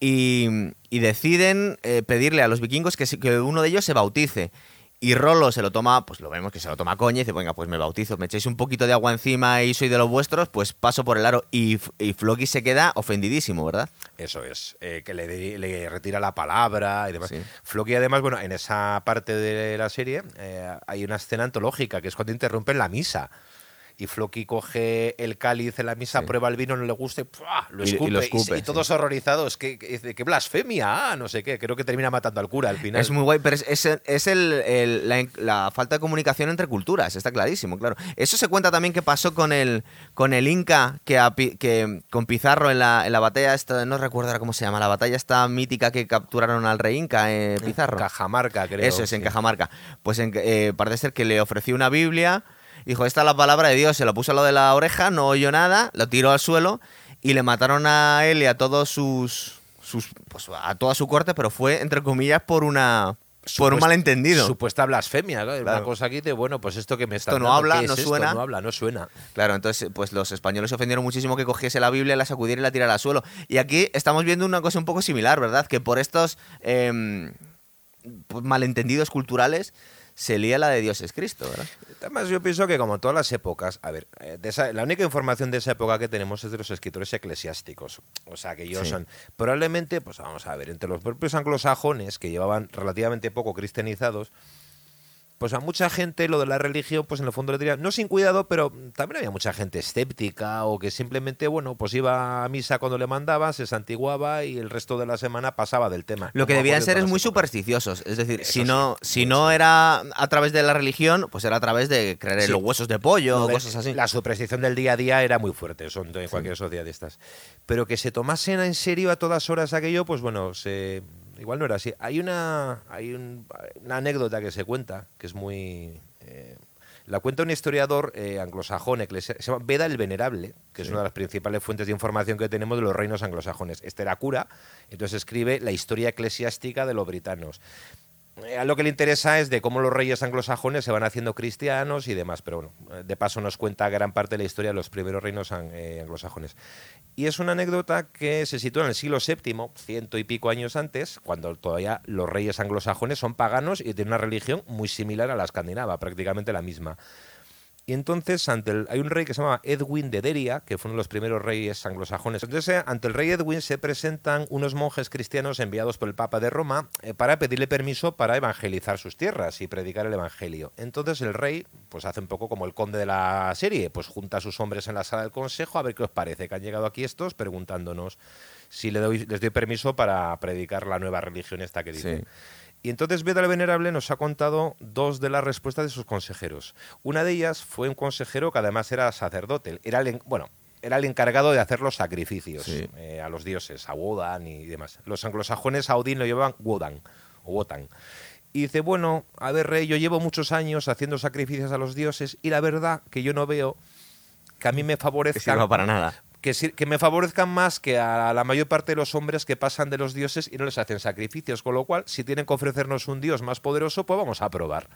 Y, y deciden eh, pedirle a los vikingos que, que uno de ellos se bautice. Y Rolo se lo toma, pues lo vemos que se lo toma coña y dice, venga, pues me bautizo, me echáis un poquito de agua encima y soy de los vuestros, pues paso por el aro. Y, y Floki se queda ofendidísimo, ¿verdad? Eso es, eh, que le, le retira la palabra y demás. Sí. Floki, además, bueno, en esa parte de la serie eh, hay una escena antológica que es cuando interrumpen la misa. Y Floki coge el cáliz en la misa, Sí. prueba el vino, no le gusta y, ¡pua! lo Y- y escupe. lo y- escupe, y, todos horrorizados, ¿qué, qué, dice, qué blasfemia, ah, no sé qué. Creo que termina matando al cura al final. Es muy guay, pero es, es, es el, el- la, la falta de comunicación entre culturas, está clarísimo, claro. Eso se cuenta también que pasó con el, con el Inca, que, a Pi- que con Pizarro en la, en la batalla, esta, no recuerdo cómo se llama, la batalla esta mítica que capturaron al rey Inca, eh, Pizarro. Cajamarca, creo. Eso es, en sí. Cajamarca. Pues en- eh, parece ser que le ofreció una Biblia, dijo, esta es la palabra de Dios, se lo puso a lo de la oreja, no oyó nada, lo tiró al suelo y le mataron a él y a todos sus... sus pues a toda su corte, pero fue, entre comillas, por una... Por un malentendido. Supuesta blasfemia, claro, una cosa aquí de, bueno, pues esto que me está Esto no habla, no suena. No habla, no suena. Claro, entonces pues los españoles se ofendieron muchísimo que cogiese la Biblia, la sacudiera y la tirara al suelo. Y aquí estamos viendo una cosa un poco similar, ¿verdad? Que por estos em, pues, malentendidos culturales se lía la de Dios es Cristo, ¿verdad? Además, yo pienso que como todas las épocas, a ver, eh, de esa- la única información de esa época que tenemos es de los escritores eclesiásticos. O sea, que ellos Sí. son probablemente, pues vamos a ver, entre los propios anglosajones, que llevaban relativamente poco cristianizados, pues a mucha gente lo de la religión, pues en el fondo le diría, no sin cuidado, pero también había mucha gente escéptica o que simplemente, bueno, pues iba a misa cuando le mandaban, se santiguaba y el resto de la semana pasaba del tema. Lo que debían ser es muy supersticiosos. Es decir, Eso si sí, no, si no sí. era a través de la religión, pues era a través de creer en Sí. los huesos de pollo Lo o de- cosas así. La superstición del día a día era muy fuerte, eso en cualquier sociedad de estas. Pero que se tomasen en serio a todas horas aquello, pues bueno, se, igual no era así. Hay una, hay un- una anécdota que se cuenta, que es muy... eh, la cuenta un historiador eh, anglosajón, eclesi- se llama Beda el Venerable, que es una de las principales fuentes de información que tenemos de los reinos anglosajones. Este era cura, entonces escribe la historia eclesiástica de los britanos. Eh, A lo que le interesa es de cómo los reyes anglosajones se van haciendo cristianos y demás, pero bueno, de paso nos cuenta gran parte de la historia de los primeros reinos eh, anglosajones. Y es una anécdota que se sitúa en el siglo VII, ciento y pico años antes, cuando todavía los reyes anglosajones son paganos y tienen una religión muy similar a la escandinava, prácticamente la misma. Y entonces ante el- hay un rey que se llama Edwin de Deria, que fue uno de los primeros reyes anglosajones. Entonces eh, ante el rey Edwin se presentan unos monjes cristianos enviados por el Papa de Roma eh, para pedirle permiso para evangelizar sus tierras y predicar el Evangelio. Entonces el rey pues hace un poco como el conde de la serie, pues junta a sus hombres en la sala del consejo a ver qué os parece, que han llegado aquí estos preguntándonos si le doy, les doy permiso para predicar la nueva religión esta que dicen. Sí. Y entonces Beda el Venerable nos ha contado dos de las respuestas de sus consejeros. Una de ellas fue un consejero que además era sacerdote. Era el, en- bueno, era el encargado de hacer los sacrificios Sí. eh, a los dioses, a Wodan y demás. Los anglosajones a Odín lo llevaban Wodan o Wotan. Y dice, bueno, a ver, rey, yo llevo muchos años haciendo sacrificios a los dioses y la verdad que yo no veo que a mí me Que favorezcan sirva para nada. Que, me favorezcan más que a la mayor parte de los hombres que pasan de los dioses y no les hacen sacrificios. Con lo cual, si tienen que ofrecernos un dios más poderoso, pues vamos a probar.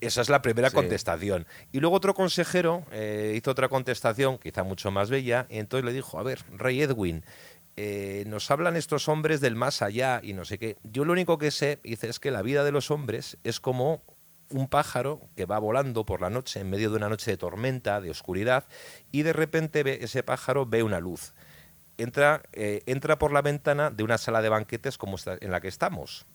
Esa es la primera Sí. contestación. Y luego otro consejero eh, hizo otra contestación, quizá mucho más bella, y entonces le dijo, a ver, rey Edwin, eh, nos hablan estos hombres del más allá y no sé qué. Yo lo único que sé, dice, es que la vida de los hombres es como un pájaro que va volando por la noche en medio de una noche de tormenta, de oscuridad, y de repente ve, ese pájaro ve una luz. Entra, eh, entra por la ventana de una sala de banquetes como esta- en la que estamos.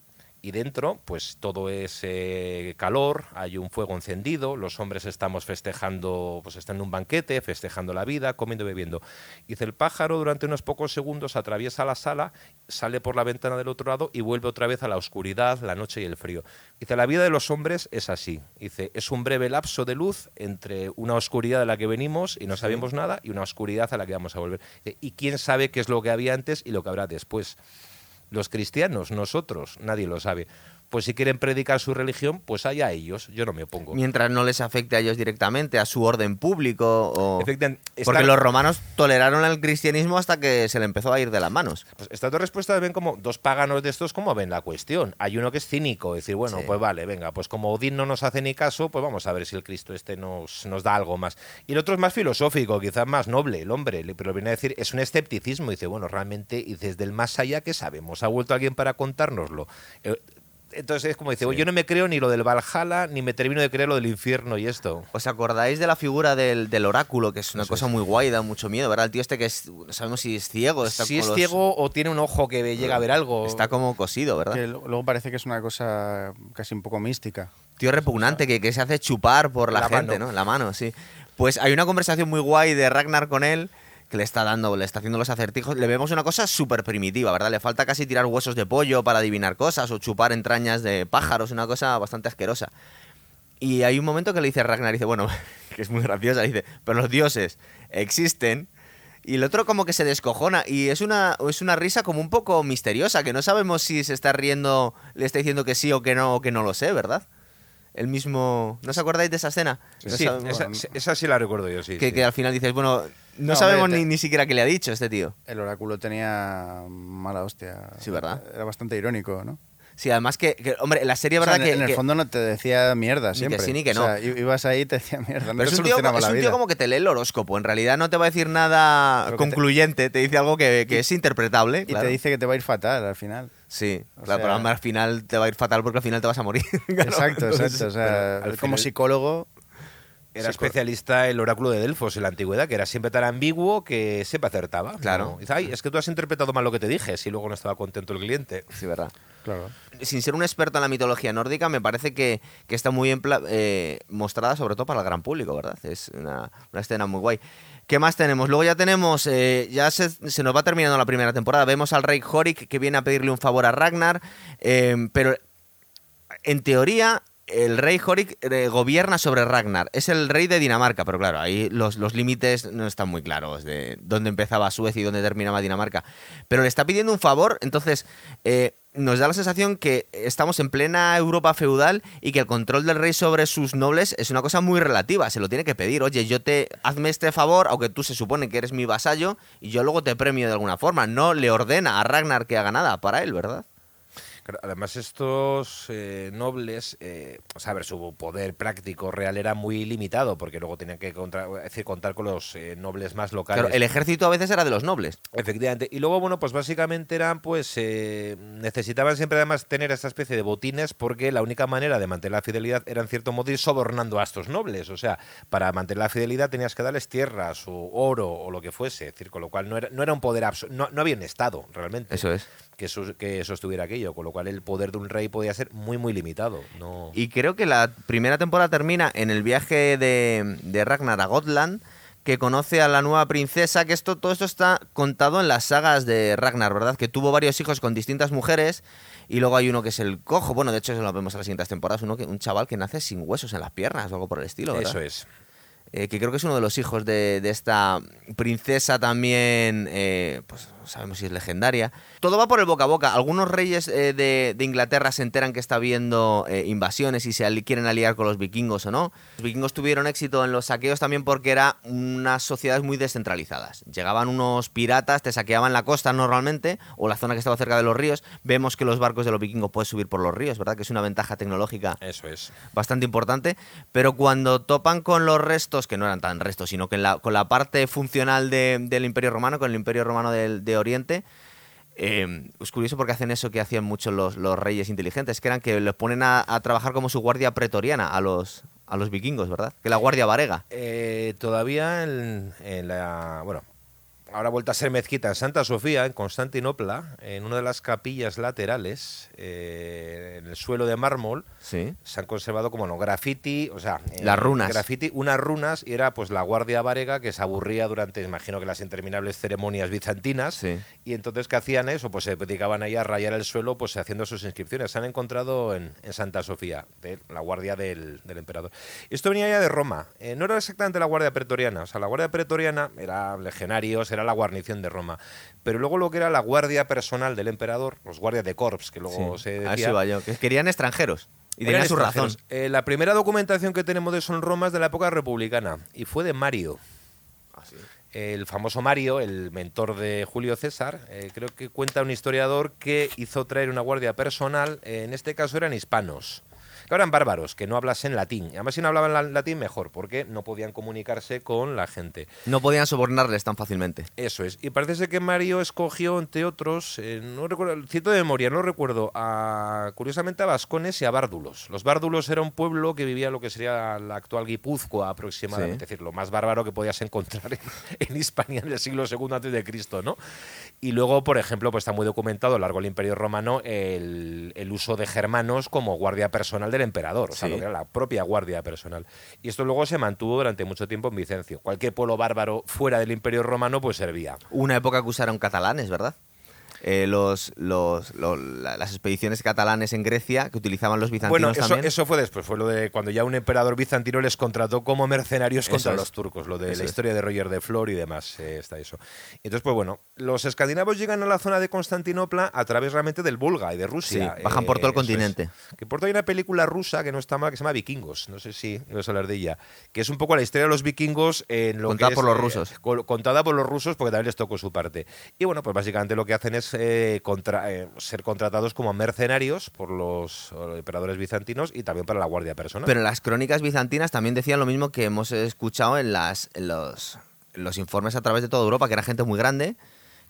Y dentro, pues todo es eh, calor, hay un fuego encendido, los hombres estamos festejando, pues están en un banquete, festejando la vida, comiendo y bebiendo. Dice, el pájaro durante unos pocos segundos atraviesa la sala, sale por la ventana del otro lado y vuelve otra vez a la oscuridad, la noche y el frío. Dice, la vida de los hombres es así. Dice, es un breve lapso de luz entre una oscuridad de la que venimos y no sabemos nada y una oscuridad a la que vamos a volver. Dice, y quién sabe qué es lo que había antes y lo que habrá después. Los cristianos, nosotros, nadie lo sabe. Pues si quieren predicar su religión, pues allá ellos, yo no me opongo. Mientras no les afecte a ellos directamente, a su orden público. O... Porque los romanos toleraron el cristianismo hasta que se le empezó a ir de las manos. Pues estas dos respuestas ven como dos paganos de estos, como ven la cuestión. Hay uno que es cínico, decir, bueno, Sí. pues vale, venga, pues como Odín no nos hace ni caso, pues vamos a ver si el Cristo este nos, nos da algo más. Y el otro es más filosófico, quizás más noble, el hombre, pero viene a decir, es un escepticismo. Dice, bueno, realmente, y desde el más allá, ¿qué sabemos? ¿Ha vuelto alguien para contárnoslo? Entonces es como dice, yo no me creo ni lo del Valhalla, ni me termino de creer lo del infierno y esto. ¿Os acordáis de la figura del, del oráculo, que es una cosa es. muy guay, da mucho miedo, ¿verdad? El tío este que es, no sabemos si es ciego. Está Si es los- ciego o tiene un ojo que llega a ver algo. Está como cosido, ¿verdad? Que luego parece que es una cosa casi un poco mística. Tío repugnante que, que se hace chupar por la, La gente, mano. ¿no? La mano, sí. Pues hay una conversación muy guay de Ragnar con él le está dando, le está haciendo los acertijos. Le vemos una cosa súper primitiva, ¿verdad? Le falta casi tirar huesos de pollo para adivinar cosas o chupar entrañas de pájaros, una cosa bastante asquerosa. Y hay un momento que le dice Ragnar, dice, bueno, que es muy graciosa, dice, pero los dioses existen. Y el otro como que se descojona y es una, es una risa como un poco misteriosa, que no sabemos si se está riendo, le está diciendo que sí o que no, o que no lo sé, ¿verdad? El mismo... ¿No os acordáis de esa escena? No Sí, sabemos- esa, esa sí la recuerdo yo, sí. que, sí. que al final dices, bueno, no, No, sabemos hombre, ni, te- ni siquiera qué le ha dicho este tío. El oráculo tenía mala hostia. Sí, ¿verdad? Era bastante irónico, ¿no? Sí, además que, que, hombre, la serie, O sea, ¿verdad? en, que, en el que- fondo no te decía mierda Ni que siempre. sí ni que O no. sea, i- ibas ahí y te decía mierda. No pero es un, tío, es un como que te lee el horóscopo. En realidad no te va a decir nada te- concluyente. Te... dice algo que, que es interpretable. Y claro. te dice que te va a ir fatal al final. Sí, O claro, sea- pero al final te va a ir fatal porque al final te vas a morir. Claro, exacto, entonces- exacto. O sea, al como final- psicólogo, Era Sí, especialista el oráculo de Delfos en la antigüedad, que era siempre tan ambiguo que siempre acertaba. Claro. ¿no? Dice, ay, es que tú has interpretado mal lo que te dije, si luego no estaba contento el cliente. Sí, verdad. claro. Sin ser un experto en la mitología nórdica, me parece que, que está muy bien eh, mostrada, sobre todo para el gran público, ¿verdad? Es una, una escena muy guay. ¿Qué más tenemos? Luego ya tenemos, eh, ya se, nos va terminando la primera temporada. Vemos al rey Horik que viene a pedirle un favor a Ragnar, eh, pero en teoría el rey Horik eh, gobierna sobre Ragnar. Es el rey de Dinamarca, pero claro, ahí los, los límites no están muy claros de dónde empezaba Suecia y dónde terminaba Dinamarca. Pero le está pidiendo un favor, entonces eh, nos da la sensación que estamos en plena Europa feudal y que el control del rey sobre sus nobles es una cosa muy relativa. Se lo tiene que pedir. Oye, yo te hazme este favor, aunque tú se supone que eres mi vasallo, y yo luego te premio de alguna forma. No le ordena a Ragnar que haga nada para él, ¿verdad? Claro, Además, estos eh, nobles, eh, o sea, a ver, su poder práctico real era muy limitado, porque luego tenían que contra- es decir, contar con los eh, nobles más locales. Claro, el ejército a veces era de los nobles. Efectivamente. Y luego, bueno, pues básicamente eran, pues, eh, necesitaban siempre además tener esta especie de botines porque la única manera de mantener la fidelidad era, en cierto modo, ir sobornando a estos nobles. O sea, para mantener la fidelidad tenías que darles tierras o oro o lo que fuese. Es decir, con lo cual no era, no era un poder absoluto. No, no había un Estado, realmente. Eso es. Que, que sostuviera aquello. Con lo cual el poder de un rey podía ser muy, muy limitado. No... Y creo que la primera temporada termina en el viaje de, de Ragnar a Gotland, que conoce a la nueva princesa, que esto, todo esto está contado en las sagas de Ragnar, ¿verdad? Que tuvo varios hijos con distintas mujeres, y luego hay uno que es el cojo, bueno, de hecho eso lo vemos en las siguientes temporadas, uno que, un chaval que nace sin huesos en las piernas o algo por el estilo, ¿verdad? Eso es. Eh, que creo que es uno de los hijos de, de esta princesa también, eh, pues sabemos si es legendaria. Todo va por el boca a boca. Algunos reyes eh, de, de Inglaterra se enteran que está habiendo eh, invasiones y se ali- quieren aliar con los vikingos o no. Los vikingos tuvieron éxito en los saqueos también porque eran unas sociedades muy descentralizadas. Llegaban unos piratas, te saqueaban la costa normalmente o la zona que estaba cerca de los ríos. Vemos que los barcos de los vikingos pueden subir por los ríos, ¿verdad? Que es una ventaja tecnológica Eso es. bastante importante, pero cuando topan con los restos, que no eran tan restos, sino que en la- con la parte funcional de- del Imperio Romano, con el Imperio Romano del, de Oriente, eh, es curioso porque hacen eso que hacían muchos los, los reyes inteligentes, que eran que les ponen a, a trabajar como su guardia pretoriana a los, a los vikingos, ¿verdad? Que la guardia varega. Eh, todavía en, en la. Bueno, ahora ha vuelto a ser mezquita en Santa Sofía, en Constantinopla, en una de las capillas laterales, eh, en el suelo de mármol, Sí. se han conservado como no graffiti, o sea, eh, Las runas. graffiti, unas runas y era pues la guardia varega que se aburría durante, imagino que las interminables ceremonias bizantinas Sí. y entonces qué hacían eso, pues se dedicaban ahí a rayar el suelo pues haciendo sus inscripciones. Se han encontrado en, en Santa Sofía, de la guardia del, del emperador. Esto venía ya de Roma, eh, no era exactamente la guardia pretoriana, o sea, la guardia pretoriana era legionarios, era la guarnición de Roma, pero luego lo que era la guardia personal del emperador, los guardias de corps, que luego sí. se A decía... eso iba yo, que querían extranjeros. Y tenían su razón. Eh, la primera documentación que tenemos de eso en Roma es de la época republicana y fue de Mario. El famoso Mario, el mentor de Julio César, eh, creo que cuenta un historiador que hizo traer una guardia personal, eh, en este caso eran hispanos. Que eran bárbaros, que no hablasen latín. Y además, si no hablaban la- latín, mejor, porque no podían comunicarse con la gente. No podían sobornarles tan fácilmente. Eso es. Y parece ser que Mario escogió, entre otros, eh, no recuerdo, cierto de memoria, no recuerdo, a, curiosamente a vascones y a bárdulos. Los bárdulos era un pueblo que vivía lo que sería la actual Guipúzcoa aproximadamente, Sí. es decir, lo más bárbaro que podías encontrar en, en Hispania en el siglo II antes de Cristo, ¿no? Y luego, por ejemplo, pues está muy documentado a lo largo del Imperio Romano el, el uso de germanos como guardia personal del emperador, o sea, Sí. lo que era la propia guardia personal. Y esto luego se mantuvo durante mucho tiempo en Vicencio. Cualquier pueblo bárbaro fuera del Imperio Romano pues servía. Una época que usaron catalanes, ¿verdad? Eh, los, los, lo- la- las expediciones catalanes en Grecia que utilizaban los bizantinos Bueno, eso, también. eso fue después, fue lo de cuando ya un emperador bizantino les contrató como mercenarios contra Eso es. los turcos, lo de Eso la es. historia de Roger de Flor y demás, eh, está eso. Entonces, pues bueno, los escandinavos llegan a la zona de Constantinopla a través realmente del Volga y de Rusia. Sí, bajan por todo el es. continente. Que por todo hay una película rusa que no está mal, que se llama Vikingos, no sé si ibas a hablar de ella, que es un poco la historia de los vikingos en lo Contada que es, por los eh, rusos. contada por los rusos porque también les tocó su parte. Y bueno, pues básicamente lo que hacen es eh, contra- eh, ser contratados como mercenarios por los eh, emperadores bizantinos y también para la guardia personal. Pero las crónicas bizantinas también decían lo mismo que hemos escuchado en, las, en los, en los informes a través de toda Europa, que era gente muy grande,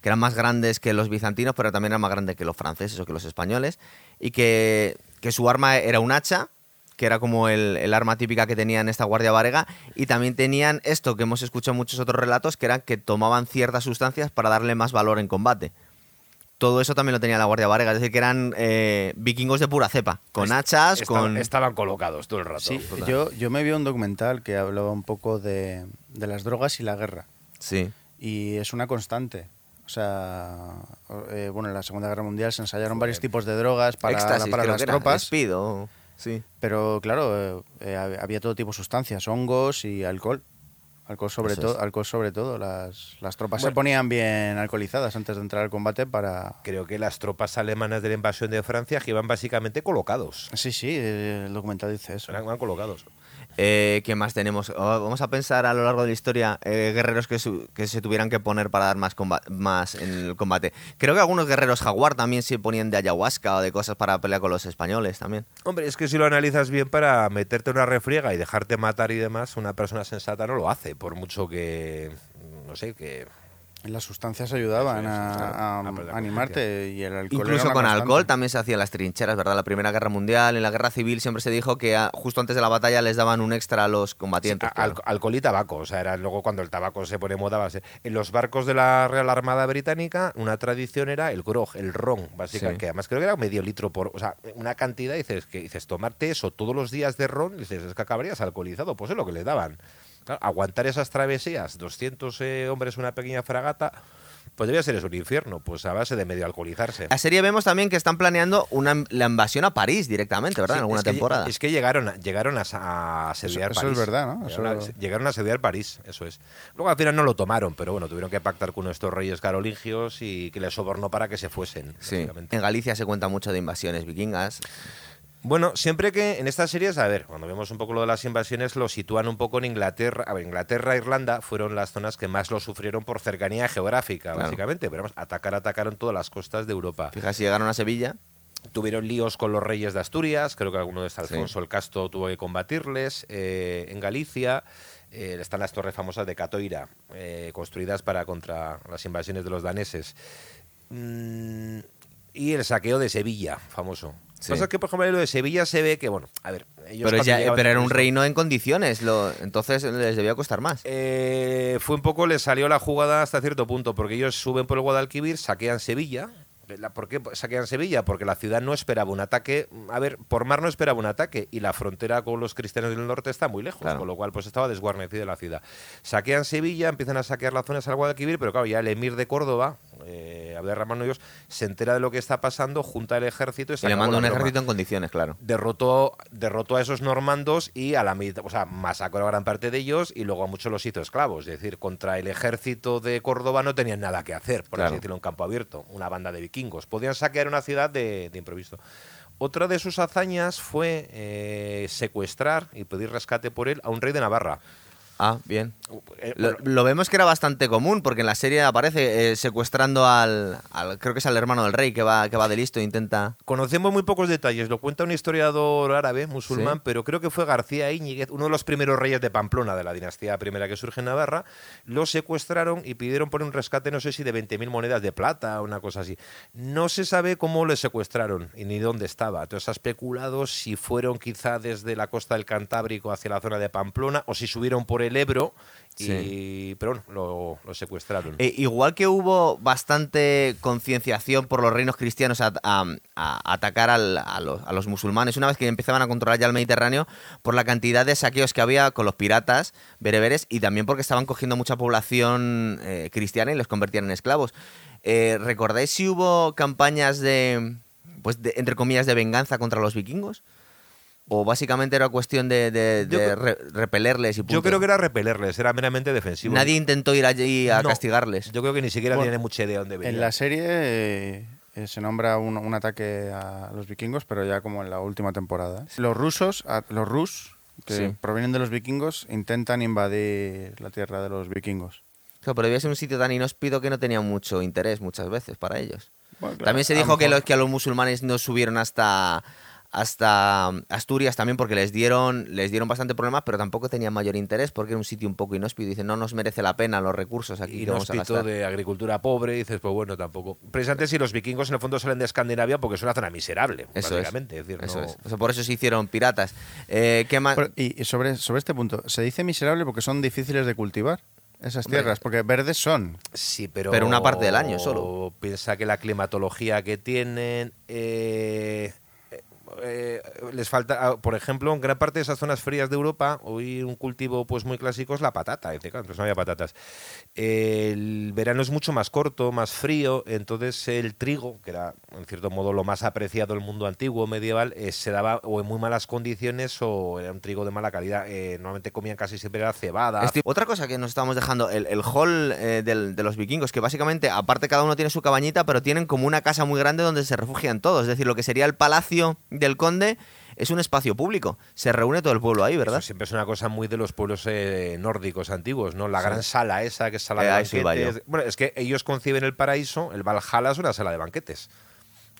que eran más grandes que los bizantinos, pero también eran más grandes que los franceses o que los españoles, y que, que su arma era un hacha, que era como el, el arma típica que tenían esta guardia varega, y también tenían esto que hemos escuchado en muchos otros relatos, que era que tomaban ciertas sustancias para darle más valor en combate. Todo eso también lo tenía la Guardia Varega, es decir, que eran eh, vikingos de pura cepa, con hachas, Estaban- con... Estaban colocados todo el rato. Sí, yo, yo me vi un documental que hablaba un poco de, de las drogas y la guerra. Sí. Y es una constante. O sea, eh, bueno, en la Segunda Guerra Mundial se ensayaron varios tipos de drogas para, Éxtasis, para las tropas. Speed o- Sí. Pero claro, eh, eh, hab- había todo tipo de sustancias, hongos y alcohol. Alcohol sobre todo, alcohol sobre todo. Las, las tropas se Bueno. ponían bien alcoholizadas antes de entrar al combate para. Creo que las tropas alemanas de la invasión de Francia que iban básicamente colocados. Sí, sí, el documental dice eso. Eran colocados. Eh, ¿Qué más tenemos? Oh, vamos a pensar a lo largo de la historia eh, guerreros que, se tuvieran que poner para dar más, más en el combate. Creo que algunos guerreros jaguar también se ponían de ayahuasca o de cosas para pelear con los españoles también. Hombre, es que si lo analizas bien para meterte una refriega y dejarte matar y demás, una persona sensata no lo hace, por mucho que, no sé, que... Las sustancias ayudaban a, claro, a- a perder la a animarte y el alcohol. Incluso con constante. alcohol también se hacían las trincheras, ¿verdad? La Primera Guerra Mundial, en la Guerra Civil siempre se dijo que ah, justo antes de la batalla les daban un extra a los combatientes. a- claro. al- alcohol y tabaco, o sea, era luego cuando el tabaco se pone moda. En los barcos de la Real Armada Británica, una tradición era el grog, el ron, básicamente, Sí. que además creo que era medio litro por, o sea, una cantidad, dices, que dices, tomarte eso todos los días de ron, dices, es que acabarías alcoholizado, pues es lo que les daban. Claro, aguantar esas travesías, 200 eh, hombres una pequeña fragata, podría ser eso un infierno, pues a base de medio alcoholizarse. La serie vemos también que están planeando una, la invasión a París directamente, ¿verdad? Sí, en alguna es que- temporada. Es que llegaron, a- llegaron a, a asediar eso es París. verdad, ¿no? Llegaron, Eso- a, llegaron a asediar París, eso es. Luego al final no lo tomaron, pero bueno, tuvieron que pactar con estos reyes carolingios y que les sobornó para que se fuesen. Sí. En Galicia se cuenta mucho de invasiones vikingas. Bueno, siempre que en estas series, a ver, cuando vemos un poco lo de las invasiones, lo sitúan un poco en Inglaterra. A ver, Inglaterra e Irlanda fueron las zonas que más lo sufrieron por cercanía geográfica, Claro. básicamente. Pero vamos, atacar, atacaron todas las costas de Europa. Fíjate, si llegaron a Sevilla. Tuvieron líos con los reyes de Asturias, creo que alguno de estos, Sí. Alfonso el Casto tuvo que combatirles. eh, en Galicia eh, están las torres famosas de Catoira, eh, construidas para contra las invasiones de los daneses. Mm, y el saqueo de Sevilla, famoso. Sí. Pasa que, por ejemplo, lo de Sevilla se ve que, bueno, a ver, ellos Pero, ya- pero era un esto, reino en condiciones, lo, entonces les debía costar más. eh, fue un poco, les salió la jugada hasta cierto punto, porque ellos suben por el Guadalquivir, saquean Sevilla. La- ¿Por qué saquean Sevilla? Porque la ciudad no esperaba un ataque. A ver, por mar no esperaba un ataque y la frontera con los cristianos del norte está muy lejos, Claro. con lo cual pues estaba desguarnecida la ciudad. Saquean Sevilla, empiezan a saquear las zonas al Guadalquivir, pero claro, ya el emir de Córdoba, eh, Abderramán Hoyos, se entera de lo que está pasando, junta el ejército y, se Y le manda un broma ejército en condiciones, claro. derrotó, derrotó a esos normandos y a la mitad, o sea, masacró a gran parte de ellos y luego a muchos los hizo esclavos. Es decir, contra el ejército de Córdoba no tenían nada que hacer, por Claro. así decirlo, en campo abierto, una banda de vikingos. Podían saquear una ciudad de, de improviso. Otra de sus hazañas fue eh, secuestrar y pedir rescate por él a un rey de Navarra. Ah, bien. Eh, Lo, vemos que era bastante común, porque en la serie aparece eh, secuestrando al, al- Creo que es al hermano del rey que va, que va de listo e intenta. Conocemos muy pocos detalles, lo cuenta un historiador árabe, musulmán, Sí. pero creo que fue García Íñiguez, uno de los primeros reyes de Pamplona, de la dinastía primera que surge en Navarra, lo secuestraron y pidieron por un rescate, no sé si de 20.000 monedas de plata o una cosa así. No se sabe cómo le secuestraron y ni dónde estaba. Entonces ha especulado si fueron quizá desde la costa del Cantábrico hacia la zona de Pamplona o si subieron por el Ebro. Y. Pero bueno, lo, lo secuestraron. Eh, igual que hubo bastante concienciación por los reinos cristianos a, a- a atacar al- a, los, a los musulmanes, una vez que empezaban a controlar ya el Mediterráneo, por la cantidad de saqueos que había con los piratas bereberes y también porque estaban cogiendo mucha población eh, cristiana y los convertían en esclavos. Eh, ¿Recordáis si hubo campañas de, pues de, entre comillas, de venganza contra los vikingos? ¿O básicamente era cuestión de, de- Yo de creo- re- repelerles y punto? Yo creo que era repelerles, era meramente defensivo. Nadie intentó ir allí a No, castigarles. Yo creo que ni siquiera Bueno, tiene mucha idea de dónde venía. En la serie eh, se nombra un, un ataque a los vikingos, pero ya como en la última temporada. Los rusos, a- los rus, que Sí. provienen de los vikingos, intentan invadir la tierra de los vikingos. Claro, pero debía ser un sitio tan inhóspito que no tenía mucho interés muchas veces para ellos. Bueno, claro, también se dijo que, los, que a los musulmanes no subieron hasta, hasta Asturias también porque les dieron, les dieron bastante problemas, pero tampoco tenían mayor interés porque era un sitio un poco inhóspito. Dicen, no nos merece la pena los recursos aquí que vamos a Inhóspito gastar. de agricultura pobre, y dices, pues bueno, tampoco. Precisamente si los vikingos en el fondo salen de Escandinavia porque es una zona miserable, Eso es. básicamente. Es. decir, Eso no- es. O sea, por eso se hicieron piratas. Eh, ¿qué más? Pero- y sobre, sobre este punto, se dice miserable porque son difíciles de cultivar esas Hombre. tierras, porque verdes son. Sí, pero. Pero una parte del año solo. Piensa que la climatología que tienen. eh, eh, les falta, ah, por ejemplo, en gran parte de esas zonas frías de Europa, hoy un cultivo pues muy clásico es la patata. Claro, pues no había patatas. El verano es mucho más corto, más frío, entonces el trigo, que era en cierto modo lo más apreciado del mundo antiguo, medieval, eh, se daba o en muy malas condiciones o era un trigo de mala calidad. Eh, normalmente comían casi siempre la cebada. Otra cosa que nos estamos dejando, el, hall del- de los vikingos, que básicamente, aparte cada uno tiene su cabañita, pero tienen como una casa muy grande donde se refugian todos. Es decir, lo que sería el palacio del conde es un espacio público. Se reúne todo el pueblo ahí, ¿verdad? Eso siempre es una cosa muy de los pueblos eh, nórdicos antiguos, ¿no? La gran sala esa, que es sala Eh, de banquetes. Bueno, es que ellos conciben el paraíso, el Valhalla es una sala de banquetes.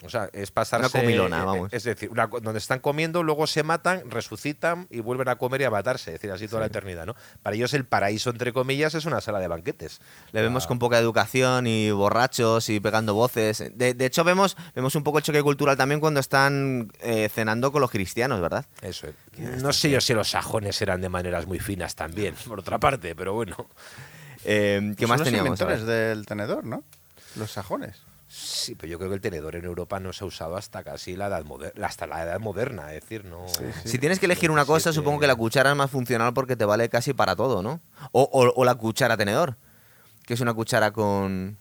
O sea, es pasarse... Una comilona, eh, vamos. Es decir, una donde están comiendo, luego se matan, resucitan y vuelven a comer y a matarse. Es decir, así toda la eternidad, ¿no? Para ellos el paraíso, entre comillas, es una sala de banquetes. Le vemos con poca educación y borrachos y pegando voces. De, de hecho, vemos, vemos un poco el choque cultural también cuando están eh, cenando con los cristianos, ¿verdad? Eso es. No sé yo si los sajones eran de maneras muy finas también, por otra parte, pero bueno. Eh, ¿Qué Son más los teníamos? Ver. inventores del tenedor, ¿no? Los sajones. Sí, pero yo creo que el tenedor en Europa no se ha usado hasta casi la edad moderna, hasta la edad moderna, es decir, no. Si tienes que elegir una cosa, 27. supongo que la cuchara es más funcional porque te vale casi para todo, ¿no? O, o- o la cuchara tenedor, que es una cuchara con...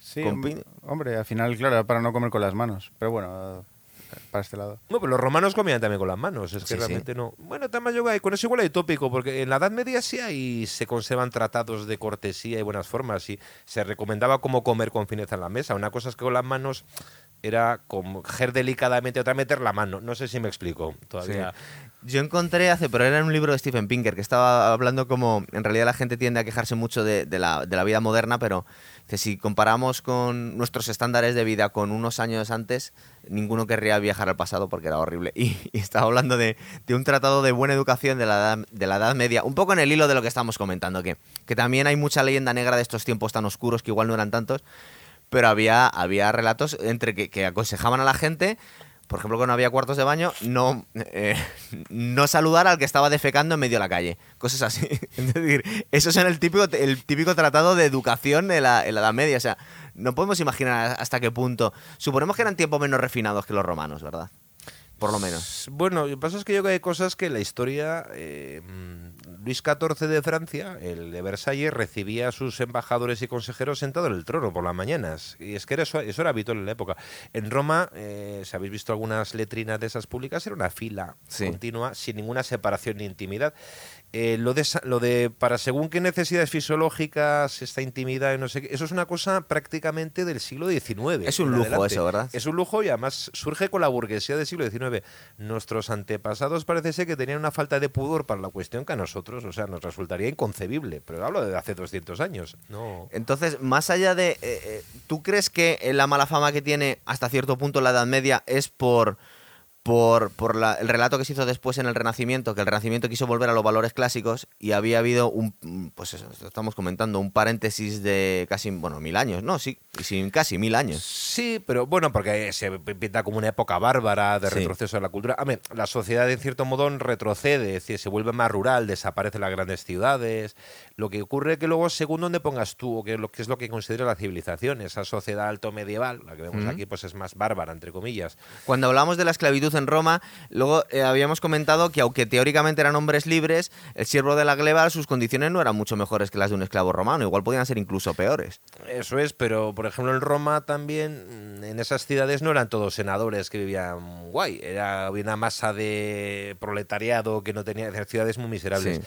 Sí, Con hom- pin- hombre, al final, claro, para no comer con las manos. Pero bueno, para este lado. No, pero los romanos comían también con las manos, es que Sí, sí. realmente no. Bueno, Tamayoga, y con eso igual hay tópico, porque en la Edad Media sí hay, se conservan tratados de cortesía y buenas formas, y se recomendaba cómo comer con fineza en la mesa. Una cosa es que con las manos era coger delicadamente, otra meter la mano. No sé si me explico todavía. Yo encontré hace, pero era en un libro de Stephen Pinker, que estaba hablando como, en realidad la gente tiende a quejarse mucho de, de la, de la vida moderna, pero que si comparamos con nuestros estándares de vida con unos años antes, ninguno querría viajar al pasado porque era horrible. Y, estaba hablando de, de un tratado de buena educación de la, edad, de la Edad Media, un poco en el hilo de lo que estamos comentando, que, que también hay mucha leyenda negra de estos tiempos tan oscuros que igual no eran tantos, pero había, había relatos entre que aconsejaban a la gente, por ejemplo, que no había cuartos de baño, no, eh, no saludar al que estaba defecando en medio de la calle. Cosas así. Es decir, eso es el típico, el típico tratado de educación en la, en la Edad Media. O sea, no podemos imaginar hasta qué punto. Suponemos que eran tiempos menos refinados que los romanos, ¿verdad? Por lo menos. Bueno, lo que pasa es que yo creo que hay cosas que en la historia. eh, mm, Luis XIV de Francia, el de Versalles, recibía a sus embajadores y consejeros sentados en el trono por las mañanas. Y es que era eso, eso era habitual en la época. En Roma, eh, si habéis visto algunas letrinas de esas públicas, era una fila Sí. continua, sin ninguna separación ni intimidad. Eh, lo, de, lo de para según qué necesidades fisiológicas, esta intimidad y no sé qué, eso es una cosa prácticamente del siglo XIX. Es un lujo adelante. eso, ¿verdad? Es un lujo y además surge con la burguesía del siglo XIX. Nuestros antepasados parece ser que tenían una falta de pudor para la cuestión que a nosotros, o sea, nos resultaría inconcebible. Pero hablo de hace 200 años. No. Entonces, más allá de... eh, eh, ¿Tú crees que la mala fama que tiene hasta cierto punto la Edad Media es por por, por la- el relato que se hizo después en el Renacimiento, que el Renacimiento quiso volver a los valores clásicos y había habido un, pues eso, estamos comentando, un paréntesis de casi, bueno, mil años, ¿no? Sí, y sin casi mil años. Sí, pero bueno, porque se pinta como una época bárbara de Sí. retroceso de la cultura. A ver, la sociedad en cierto modo retrocede, es decir, se vuelve más rural, desaparecen las grandes ciudades. Lo que ocurre es que luego, según donde pongas tú, o que, es lo que considera la civilización, esa sociedad alto medieval, la que vemos aquí, pues es más bárbara, entre comillas. Cuando hablamos de la esclavitud en Roma, luego eh, habíamos comentado que aunque teóricamente eran hombres libres, el siervo de la gleba, sus condiciones no eran mucho mejores que las de un esclavo romano, igual podían ser incluso peores. Eso es, pero por ejemplo en Roma también, mm, en esas ciudades no eran todos senadores que vivían guay, era había una masa de proletariado que no tenía, ciudades muy miserables. Sí.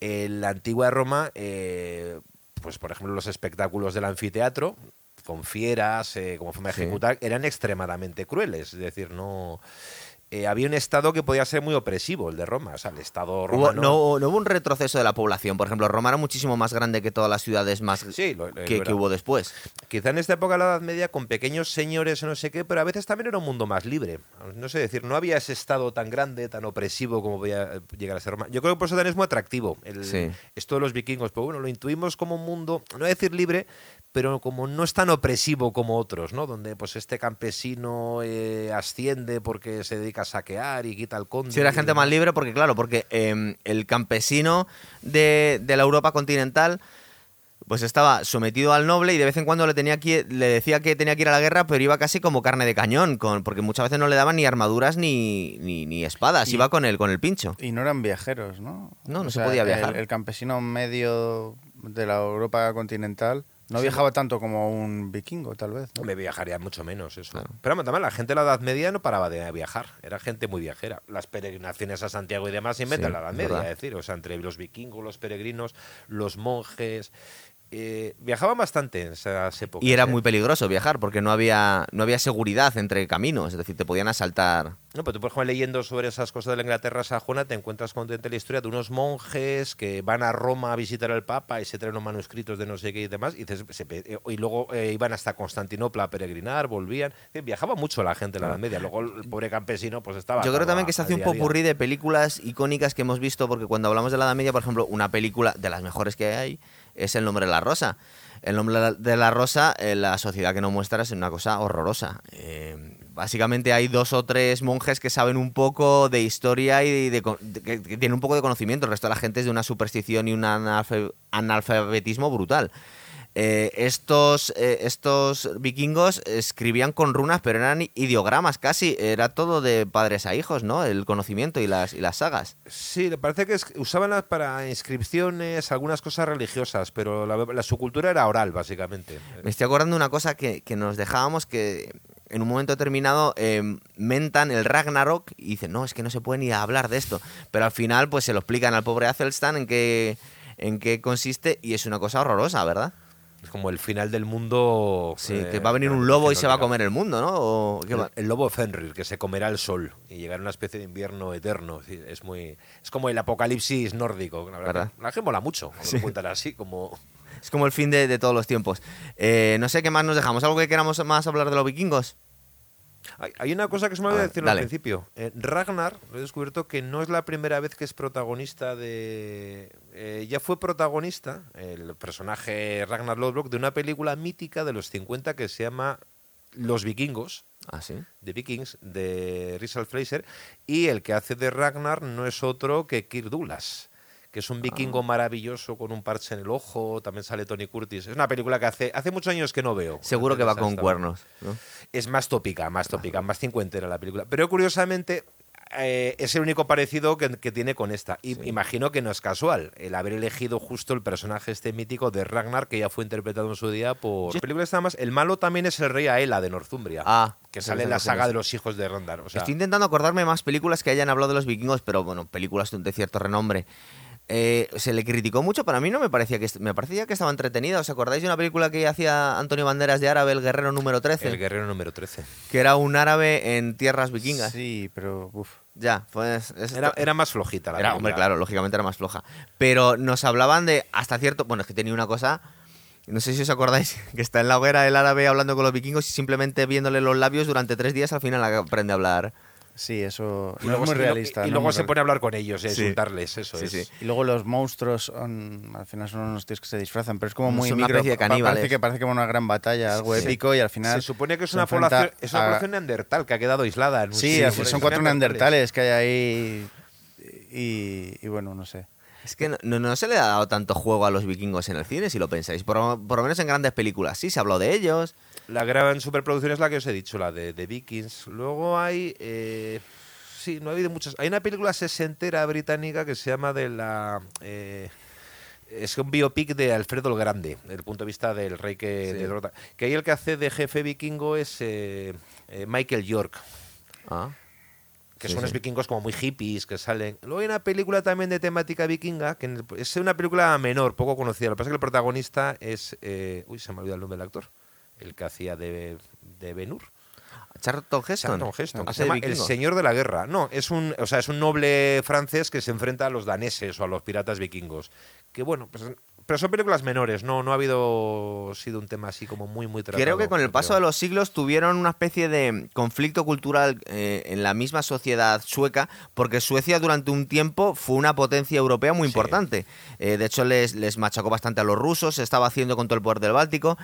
En la antigua Roma, eh, pues por ejemplo los espectáculos del anfiteatro, con fieras, eh, como forma de Sí. ejecutar, eran extremadamente crueles, es decir, no... eh, había un estado que podía ser muy opresivo, el de Roma, o sea, el estado Hubo, romano... no, no hubo un retroceso de la población. Por ejemplo, Roma era muchísimo más grande que todas las ciudades más Sí, lo- lo- que, hubo después. Quizá en esta época de la Edad Media con pequeños señores o no sé qué, pero a veces también era un mundo más libre. No sé decir, no había ese estado tan grande, tan opresivo como podía eh, llegar a ser Roma. Yo creo que por eso también es muy atractivo el- Sí. esto de los vikingos. Pero bueno, lo intuimos como un mundo, no voy a decir libre, pero como no es tan opresivo como otros, ¿no? Donde pues este campesino eh, asciende porque se dedica a saquear y quita el conde. Si era gente más libre, porque claro, porque em, el campesino de, de la Europa continental pues estaba sometido al noble y de vez en cuando le tenía que, le decía que tenía que ir a la guerra, pero iba casi como carne de cañón, con, porque muchas veces no le daban ni armaduras ni, ni, ni espadas, Y- iba con el, con el pincho. Y no eran viajeros, ¿no? No, no se podía viajar. El, el campesino medio de la Europa continental no viajaba tanto como un vikingo, tal vez. ¿no? Me viajaría mucho menos eso. Claro. Pero también la gente de la Edad Media no paraba de viajar. Era gente muy viajera. Las peregrinaciones a Santiago y demás se inventan Sí, la Edad es Media, verdad. es decir, o sea, entre los vikingos, los peregrinos, los monjes. Eh, viajaban bastante en esas épocas. Y era ¿eh? muy peligroso viajar, porque no había, no había seguridad entre caminos, es decir, te podían asaltar. No, pero tú, por ejemplo, leyendo sobre esas cosas de la Inglaterra sajona, te encuentras con la historia de unos monjes que van a Roma a visitar al Papa y se traen unos manuscritos de no sé qué y demás, y, se eh, y luego eh, iban hasta Constantinopla a peregrinar, volvían. Viajaba mucho la gente en la Edad Media. Luego el pobre campesino pues estaba... Yo creo también que se hace un popurrí de películas icónicas que hemos visto, porque cuando hablamos de la Edad Media, por ejemplo, una película de las mejores que hay es El nombre de la rosa. El nombre de la- rosa, eh, la sociedad que nos muestra es una cosa horrorosa. Eh, básicamente hay dos o tres monjes que saben un poco de historia y de, que, tienen un poco de conocimiento. El resto de la gente es de una superstición y un analfabetismo brutal. Eh, estos, eh, estos vikingos escribían con runas, pero eran ideogramas casi. Era todo de padres a hijos, ¿no? El conocimiento y las, y las sagas. Sí, parece que usaban para inscripciones, algunas cosas religiosas, pero la, la- su cultura era oral, básicamente. Me estoy acordando de una cosa que, que nos dejábamos que en un momento determinado eh, mentan el Ragnarok y dicen, no, es que no se puede ni hablar de esto. Pero al final pues se lo explican al pobre Athelstan en qué, en qué consiste y es una cosa horrorosa, ¿verdad? Como el final del mundo. Sí, eh, que va a venir un que lobo y se va a comer el mundo, ¿no? O, ¿qué va? El, el lobo Fenrir, que se comerá el sol y llegará una especie de invierno eterno. Es muy es como el apocalipsis nórdico. La verdad, ¿Verdad? que- la gente mola mucho cuando Sí. cuentan así, como... Es como el fin de, de todos los tiempos. Eh, no sé qué más nos dejamos. ¿Algo que queramos más hablar de los vikingos? Hay, una cosa que se me A olvidó ver, decir al principio. Eh, Ragnar, he descubierto que no es la primera vez que es protagonista de... eh, ya fue protagonista, el personaje Ragnar Lodbrok, de una película mítica de los 50 que se llama Los vikingos. Ah, sí. de Vikings de Richard Fraser y el que hace de Ragnar no es otro que Kirk Douglas que es un Ah. vikingo maravilloso con un parche en el ojo, también sale Tony Curtis. Es una película que hace, hace muchos años que no veo. Seguro que va con cuernos. ¿no? Es más tópica, más tópica, más cincuentera la película. Pero curiosamente eh, es el único parecido que, que tiene con esta. Y imagino que no es casual el haber elegido justo el personaje este mítico de Ragnar que ya fue interpretado en su día por... La película está más... El malo también es el rey Aela de Northumbria. Ah, que sale en la saga de los hijos de. O sea, Estoy intentando acordarme más películas que hayan hablado de los vikingos, pero bueno, películas de cierto renombre. Eh, se le criticó mucho, pero a mí no me parecía que me parecía que estaba entretenida. ¿Os acordáis de una película que hacía Antonio Banderas de árabe, El Guerrero número 13? el guerrero número 13. Que era un árabe en tierras vikingas. Sí, pero uf. Ya, pues es- Era, era más flojita la Era, película. hombre, claro, lógicamente era más floja. Pero nos hablaban de hasta cierto. Bueno, es que tenía una cosa. No sé si os acordáis que está en la hoguera el árabe hablando con los vikingos y simplemente viéndole los labios durante tres días al final aprende a hablar. Sí, eso Y no es muy realista. Y, no luego muy se real- pone a hablar con ellos y a Sí. insultarles, eso Sí, es. sí. Y luego los monstruos son, al final son unos tíos que se disfrazan, pero es como muy una micro. especie de caníbales. Parece que parece como una gran batalla, algo Sí. épico y al final Se supone que es una población, es una a- población neandertal que ha quedado aislada. En un Sí, son cuatro neandertales que hay ahí y, y bueno, no sé. Es que no, no- no se le ha dado tanto juego a los vikingos en el cine, si lo pensáis. Por, por lo menos en grandes películas. Sí, se habló de ellos. La gran superproducción es la que os he dicho, la de, de Vikings. Luego hay. eh, sí, no ha habido muchas. Hay una película sesentera británica que se llama de la. eh, es un biopic de Alfredo el Grande, desde el punto de vista del rey que Sí. derrota. Que ahí el que hace de jefe vikingo es eh, Michael York, Ah. que Sí, son unos sí. vikingos como muy hippies que salen. Luego hay una película también de temática vikinga, que es una película menor, poco conocida. Lo que pasa es que el protagonista es. eh, uy, se me ha olvidado el nombre del actor. El que hacía de, de Benur. Charlton Heston. Charlton Heston, que Hace se de llama El. Señor de la Guerra. No, es un, o sea, es un noble francés que se enfrenta a los daneses o a los piratas vikingos. Que bueno, pues, pero son películas menores, no, no ha habido sido un tema así como muy, muy tratado. Creo que con el paso de los siglos tuvieron una especie de conflicto cultural eh, en la misma sociedad sueca, porque Suecia durante un tiempo fue una potencia europea muy Sí. importante. Eh, de hecho, les, les machacó bastante a los rusos, se estaba haciendo con todo el poder del Báltico.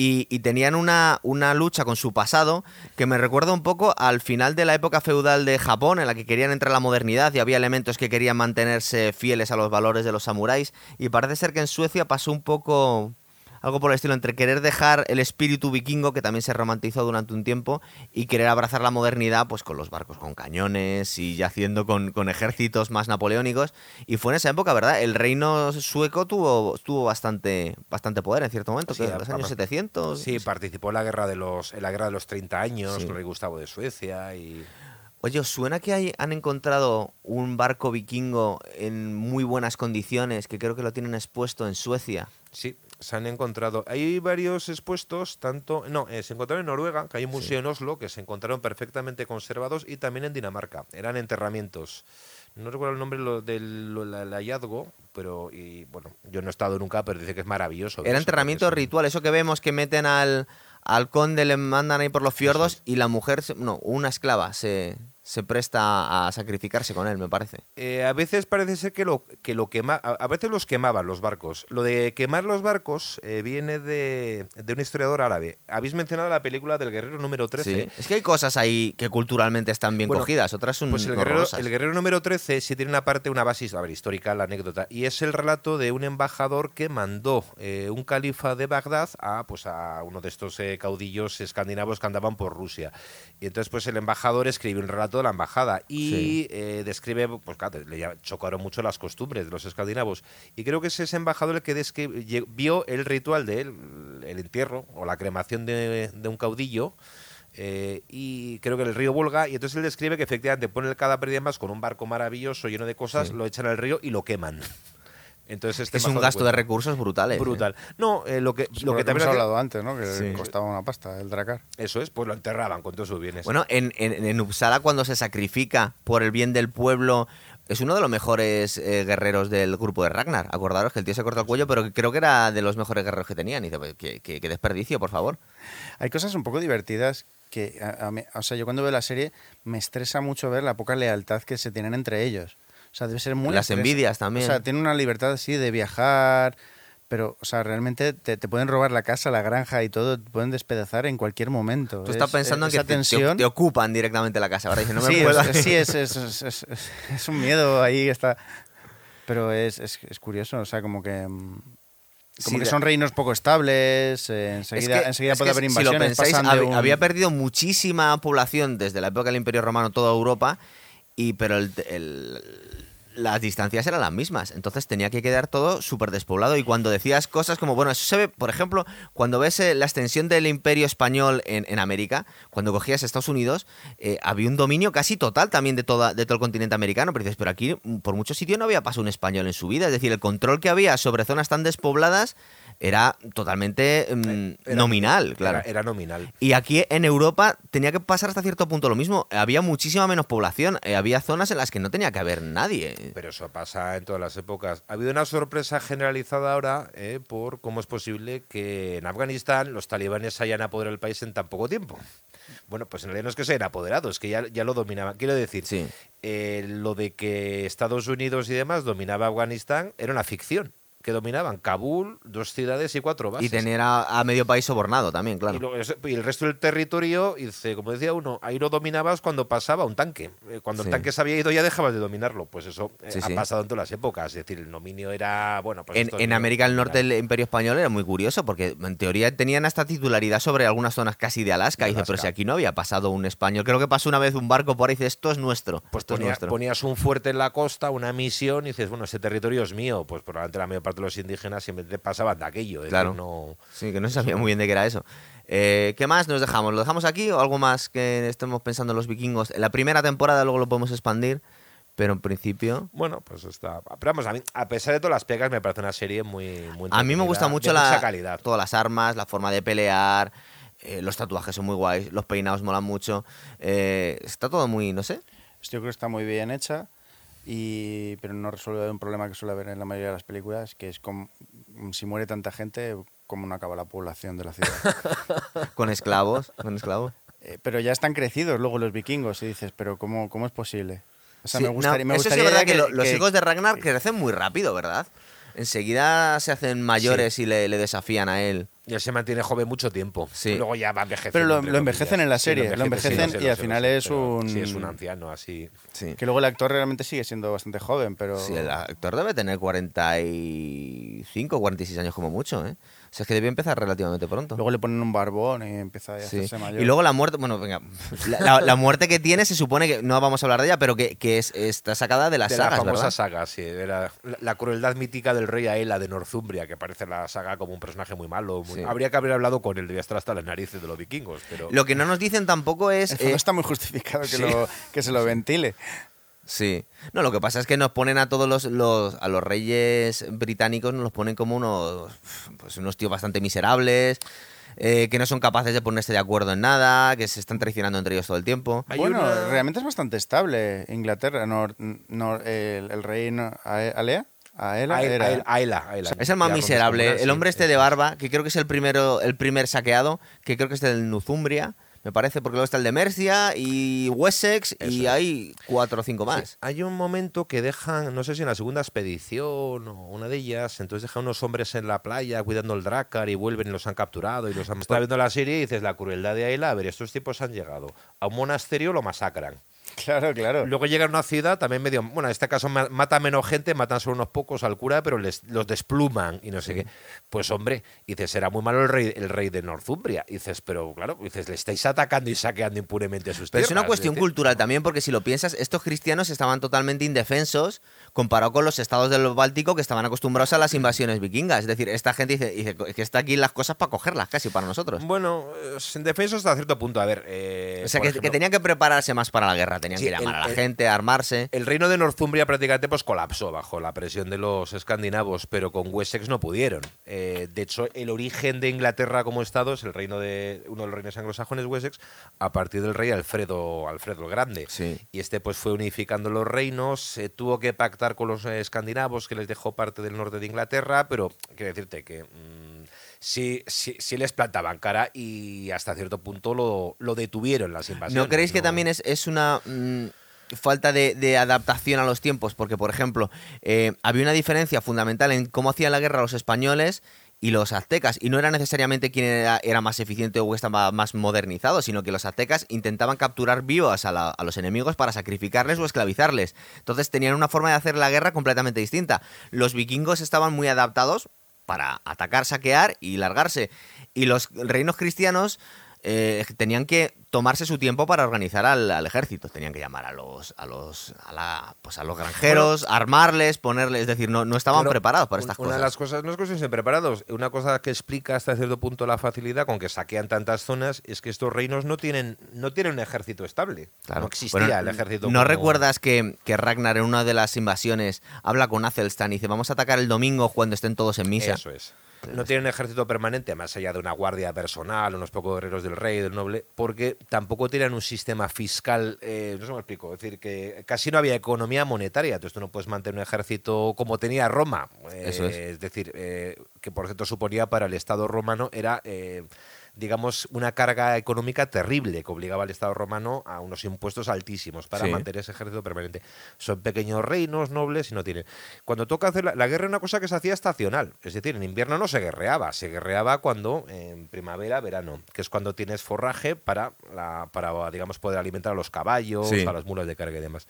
Y, tenían una, una lucha con su pasado que me recuerda un poco al final de la época feudal de Japón, en la que querían entrar a la modernidad y había elementos que querían mantenerse fieles a los valores de los samuráis. Y parece ser que en Suecia pasó un poco algo por el estilo entre querer dejar el espíritu vikingo, que también se romantizó durante un tiempo, y querer abrazar la modernidad pues con los barcos con cañones y haciendo con, con ejércitos más napoleónicos. Y fue en esa época, ¿verdad? El reino sueco tuvo, tuvo bastante, bastante poder en cierto momento, Sí, en los años a- 700. Sí, participó en la guerra de los, en la guerra de los 30 años, Sí. con el rey Gustavo de Suecia y. Oye, ¿os suena que hay, han encontrado un barco vikingo en muy buenas condiciones, que creo que lo tienen expuesto en Suecia? Sí, se han encontrado. Hay varios expuestos, tanto. No, eh, se encontraron en Noruega, que hay un museo en Oslo, que se encontraron perfectamente conservados, y también en Dinamarca. Eran enterramientos. No recuerdo el nombre lo- del lo- la- el hallazgo, pero. Y bueno, yo no he estado nunca, pero dice que es maravilloso. Era eso, enterramiento son- ritual, eso que vemos que meten al, al conde, le mandan ahí por los fiordos y la mujer, no, una esclava se, se presta a sacrificarse con él, me parece. Eh, a veces parece ser que lo que lo quema, a, veces los quemaban los barcos. Lo de quemar los barcos eh, viene de, de un historiador árabe. Habéis mencionado la película del guerrero número 13. Sí. Es que hay cosas ahí que culturalmente están bien Bueno, cogidas, otras son Pues el guerrero, el guerrero número 13 sí tiene una parte, una base a ver, histórica, la anécdota, y es el relato de un embajador que mandó eh, un califa de Bagdad a, pues, a uno de estos eh, caudillos escandinavos que andaban por Rusia. Y entonces pues el embajador escribe un relato de la embajada y Sí. eh, describe, pues claro, le chocaron mucho las costumbres de los escandinavos. Y creo que es ese embajador el que descri- lle- vio el ritual de él, el entierro o la cremación de, de un caudillo. eh, y creo que el río Volga, y entonces él describe que efectivamente pone el cadáver y demás con un barco maravilloso lleno de cosas, Sí. lo echan al río y lo queman. Entonces este es un gasto de recursos brutales. ¿eh? brutal. No, eh, lo que, Pues lo que hemos también hace- hablado antes, ¿no? Que Sí. costaba una pasta el dracar. eso es, pues lo enterraban con todos sus bienes. Bueno, en, en, en Uppsala cuando se sacrifica por el bien del pueblo, es uno de los mejores eh, guerreros del grupo de Ragnar. Acordaros que el tío se cortó el cuello, pero creo que era de los mejores guerreros que tenían. Y dice, "Pues, qué, qué- qué desperdicio, por favor. Hay cosas un poco divertidas que, a- a mí- o sea, yo cuando veo la serie me estresa mucho ver la poca lealtad que se tienen entre ellos. O sea, debe ser muy... Las envidias también. O sea, tienen una libertad así de viajar, pero, o sea, realmente te, te pueden robar la casa, la granja y todo, te pueden despedazar en cualquier momento. Tú estás Es- pensando en que te- te, tensión... te ocupan directamente la casa, ¿verdad? Dice, no me sí, puedo- es, sí es, es, un miedo ahí que está... Pero es, es, es curioso, o sea, como que... mm, Como Sí, que son reinos poco estables, eh, enseguida, que- enseguida puede haber si lo invasiones. pensáis, hab- un- había perdido muchísima población desde la época del Imperio Romano toda Europa, y pero el- el- las distancias eran las mismas. Entonces tenía que quedar todo súper despoblado. Y cuando decías cosas como, bueno, eso se ve, por ejemplo, cuando ves eh, la extensión del Imperio Español en, en América, cuando cogías Estados Unidos, eh, había un dominio casi total también de, toda, de todo el continente americano. Pero dices, pero aquí mm, por muchos sitios no había pasado un español en su vida. Es decir, el control que había sobre zonas tan despobladas era totalmente mm, Era- nominal, claro. Era, era nominal. Y aquí en Europa tenía que pasar hasta cierto punto lo mismo. Había muchísima menos población. eh, había zonas en las que no tenía que haber nadie. Pero eso pasa en todas las épocas. Ha habido una sorpresa generalizada ahora eh, por cómo es posible que en Afganistán los talibanes hayan apoderado el país en tan poco tiempo. Bueno, pues en realidad no es que se hayan apoderado, es que ya, ya lo dominaban. Quiero decir, Sí. eh, lo de que Estados Unidos y demás dominaba Afganistán era una ficción. Que dominaban Kabul, dos ciudades y cuatro bases. Y tener a, a medio país sobornado también, claro. Y, lo- es- y el resto del territorio, dice, como decía uno, ahí lo dominabas cuando pasaba un tanque. Eh, Cuando Sí. el tanque se había ido ya dejabas de dominarlo. Pues eso eh, Sí, ha sí. pasado en todas las épocas. Es decir, el dominio era, bueno, pues En, América del Norte el Imperio Español era muy curioso porque en teoría tenían hasta titularidad sobre algunas zonas casi de Alaska. De Y dice, pero si aquí no había pasado un español. Creo que pasó una vez un barco por ahí y dice, esto es nuestro. Pues esto es nuestro. ponías un fuerte en la costa, una misión, y dices, bueno, ese territorio es mío. Pues probablemente la mayor parte de los indígenas siempre pasaban de aquello. es Claro. no... Sí, que no sabía muy bien de qué era eso. Eh, ¿Qué más nos dejamos? ¿Lo dejamos aquí o algo más que estemos pensando en los vikingos? En la primera temporada luego lo podemos expandir, pero en principio... Bueno, pues está. Pero vamos, a mí, a pesar de todas las pegas, me parece una serie muy. muy A mí me gusta mucho la, calidad. todas las armas, la forma de pelear, eh, los tatuajes son muy guays, los peinados molan mucho. eh, está todo muy, no sé. Yo creo que está muy bien hecha, y, pero no resuelve un problema que suele haber en la mayoría de las películas, que es como, si muere tanta gente, cómo no acaba la población de la ciudad. Con esclavos, con esclavos. Eh, pero ya están crecidos luego los vikingos y dices, pero ¿cómo, cómo es posible? O sea, Sí, me gustaría, no, me eso sí gustaría es verdad que, lo- los que- hijos de Ragnar crecen muy rápido, ¿verdad? Enseguida se hacen mayores y le, le desafían a él. Y él se mantiene joven mucho tiempo. Sí. Y luego ya va envejeciendo. Pero lo- envejecen en la Sí, serie, lo envejecen sí, y al final es un- Sí, es un anciano así. Sí. Que luego el actor realmente sigue siendo bastante joven, pero... Sí, el actor debe tener 45, 46 años como mucho, ¿eh? O sea, es que debe empezar relativamente pronto. Luego le ponen un barbón y empieza a Sí. hacerse mayor. Y luego la muerte, bueno, venga, la, la- la muerte que tiene se supone que, no vamos a hablar de ella, pero que, que es, está sacada de las de sagas, la famosa ¿verdad? saga, sí. La, la crueldad mítica del rey Aela de Northumbria, que parece la saga como un personaje muy malo. muy- Sí. Habría que haber hablado con él, debía estar hasta las narices de los vikingos. Pero Lo que no nos dicen tampoco es... Fondo eh, está muy justificado que, sí. lo, que se lo ventile. Sí. No, lo que pasa es que nos ponen a todos los, los- a los reyes británicos, nos los ponen como unos pues unos tíos bastante miserables, eh, que no son capaces de ponerse de acuerdo en nada, que se están traicionando entre ellos todo el tiempo. Bueno, una- realmente es bastante estable Inglaterra. nor- nor- el, el rey no- Alea, Aela, Aela, era- Aela, Aela, Aela. Es el más miserable. El hombre este de barba, que creo que es el primero, el primer saqueado, que creo que es del Northumbria, me parece, porque luego está el de Mercia y Wessex y es. hay cuatro o cinco más. Sí, Hay un momento que dejan, no sé si en la segunda expedición o una de ellas, entonces dejan unos hombres en la playa cuidando el Drakkar y vuelven y los han capturado y los han... Estás viendo la serie y dices, la crueldad de Aela, a ver, estos tipos han llegado a un monasterio, lo masacran. Claro, claro. Luego llegan a una ciudad también medio... Bueno, en este caso ma- mata menos gente, matan solo unos pocos al cura, pero les, los despluman y no sé qué. Pues hombre, dices, será muy malo el rey, el rey de Northumbria. Y dices, pero claro, dices, le estáis atacando y saqueando impunemente sus Pero es una cuestión cultural también, porque si lo piensas, estos cristianos estaban totalmente indefensos comparado con los estados del Báltico que estaban acostumbrados a las invasiones vikingas. Es decir, esta gente dice, dice que está aquí las cosas para cogerlas casi para nosotros. Bueno, eh, en defensa hasta cierto punto. A ver. eh, O sea, que, ejemplo, que tenían que prepararse más para la guerra, tenían Sí, que llamar el- a la el- gente, armarse. El reino de Northumbria prácticamente pues colapsó bajo la presión de los escandinavos, pero con Wessex no pudieron. Eh, de hecho, el origen de Inglaterra como estado es el reino de uno de los reinos anglosajones, Wessex, a partir del rey Alfredo, Alfredo el Grande. Sí. Y este pues fue unificando los reinos, se tuvo que pactar con los eh, escandinavos que les dejó parte del norte de Inglaterra, pero quiero decirte que mm, sí, sí, sí les plantaban cara y hasta cierto punto lo, lo detuvieron las invasiones. ¿No creéis que ¿no? también es, es una mm, falta de, adaptación a los tiempos? Porque, por ejemplo, eh, había una diferencia fundamental en cómo hacían la guerra los españoles y los aztecas. Y no era necesariamente quién era, más eficiente o estaba más modernizado, sino que los aztecas intentaban capturar la- a los enemigos para sacrificarles o esclavizarles. Entonces tenían una forma de hacer la guerra completamente distinta. Los vikingos estaban muy adaptados para atacar, saquear y largarse. Y los reinos cristianos eh, tenían que tomarse su tiempo para organizar al, al ejército. Tenían que llamar a los a los a la, pues a los granjeros, armarles, ponerles, es decir, no, no estaban Bueno, preparados para estas una cosas. de las cosas, no es ser preparados, una cosa que explica hasta cierto punto la facilidad con que saquean tantas zonas es que estos reinos no tienen, no tienen un ejército estable. Claro. No existía Bueno, el ejército. ¿No como- recuerdas que, que Ragnar en una de las invasiones habla con Athelstan y dice vamos a atacar el domingo cuando estén todos en misa? Eso es. No tienen un ejército permanente, más allá de una guardia personal, unos pocos guerreros del rey, del noble, porque tampoco tienen un sistema fiscal, eh, no sé cómo explico, es decir, que casi no había economía monetaria, entonces tú no puedes mantener un ejército como tenía Roma. eh, Eso es. decir, eh, que por cierto suponía para el Estado romano era... digamos, una carga económica terrible que obligaba al Estado romano a unos impuestos altísimos para Sí. mantener ese ejército permanente. Son pequeños reinos nobles y no tienen. Cuando toca hacer la, la guerra, es una cosa que se hacía estacional. Es decir, en invierno no se guerreaba, se guerreaba cuando en primavera, verano, que es cuando tienes forraje para, la, para digamos, poder alimentar a los caballos, Sí. a las mulas de carga y demás.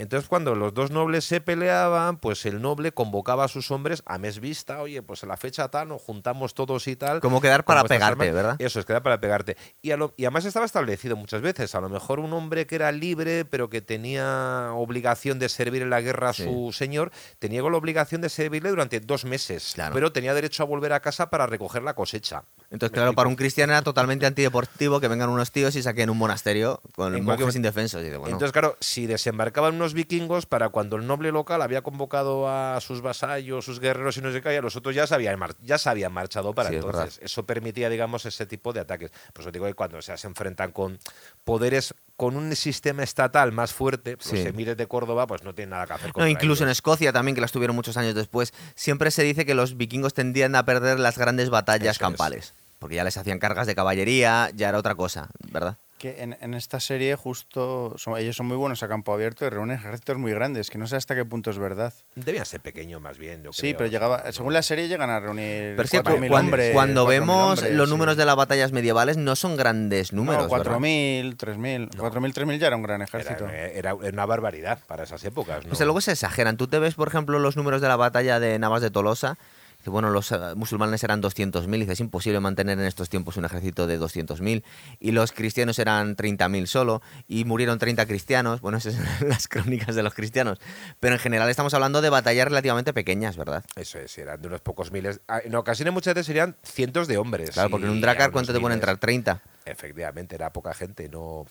Entonces, cuando los dos nobles se peleaban, pues el noble convocaba a sus hombres a mes vista, oye, pues a la fecha tal, nos juntamos todos y tal. Como quedar para pegarte, armas. ¿verdad? Eso es, quedar para pegarte. Y, a lo- y además estaba establecido muchas veces. A lo mejor un hombre que era libre, pero que tenía obligación de servir en la guerra a Sí. su señor, tenía la obligación de servirle durante dos meses. Claro. Pero tenía derecho a volver a casa para recoger la cosecha. Entonces, claro, para un cristiano era totalmente antideportivo que vengan unos tíos y saquen un monasterio con En monjes indefensos. Y bueno, Entonces, claro, si desembarcaban unos vikingos, para cuando el noble local había convocado a sus vasallos, sus guerreros y no sé qué, ya los otros ya se habían, mar- ya se habían marchado para Sí, es entonces. Eso permitía, digamos, ese tipo de ataques. Por eso digo que cuando se, se enfrentan con poderes, con un sistema estatal más fuerte, pues Sí. emires de Córdoba, pues no tienen nada que hacer No, contra incluso en. Escocia también, que las tuvieron muchos años después, siempre se dice que los vikingos tendían a perder las grandes batallas Eso es. campales. Porque ya les hacían cargas de caballería, ya era otra cosa, ¿verdad? Que en, en esta serie justo son- ellos son muy buenos a campo abierto y reúnen ejércitos muy grandes, que no sé hasta qué punto es verdad. Debían ser pequeños más bien, yo Sí, creo. pero llegaba, según la serie llegan a reunir Pero es que cu- 4.000 cuando, hombres. cuando 4.000 vemos hombres, los sí. números de las batallas medievales, no son grandes números. No, ¿verdad? 4.000, 3.000. 4.000, 3.000 ya era un gran ejército. Era, era una barbaridad para esas épocas. ¿no? Sea, luego se exageran. Tú te ves, por ejemplo, los números de la batalla de Navas de Tolosa. Que bueno, los eh, musulmanes eran 200.000. y dices, Es imposible mantener en estos tiempos un ejército de 200.000. Y los cristianos eran 30.000 solo. Y murieron 30 cristianos. Bueno, esas son las crónicas de los cristianos. Pero en general estamos hablando de batallas relativamente pequeñas, ¿verdad? Eso es, eran de unos pocos miles. Ah, En ocasiones muchas veces serían cientos de hombres. Claro, porque en un dracar, ¿cuánto te pueden entrar? 30. Efectivamente, era poca gente, no.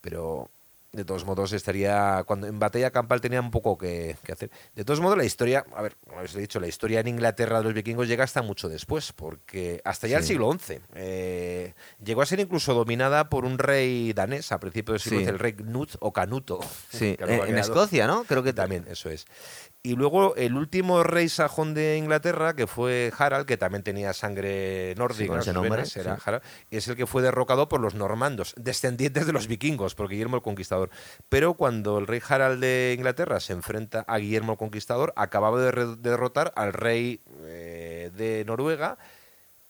Pero de todos modos estaría. Cuando en batalla campal tenía un poco que, que hacer. De todos modos, la historia, a ver, como he dicho, la historia en Inglaterra de los vikingos llega hasta mucho después, porque hasta ya el siglo XI eh, llegó a ser incluso dominada por un rey danés a principios del siglo Sí. XI, el rey Knut o Canuto. Sí, en, Escocia, ¿no? Creo que también, eso es. Y luego el último rey sajón de Inglaterra, que fue Harald, que también tenía sangre nórdica, Sí, ese nombre, venas, era sí. Harald, es el que fue derrocado por los normandos, descendientes de los vikingos, por Guillermo el Conquistador. Pero cuando el rey Harald de Inglaterra se enfrenta a Guillermo el Conquistador, acababa de derrotar al rey eh, de Noruega,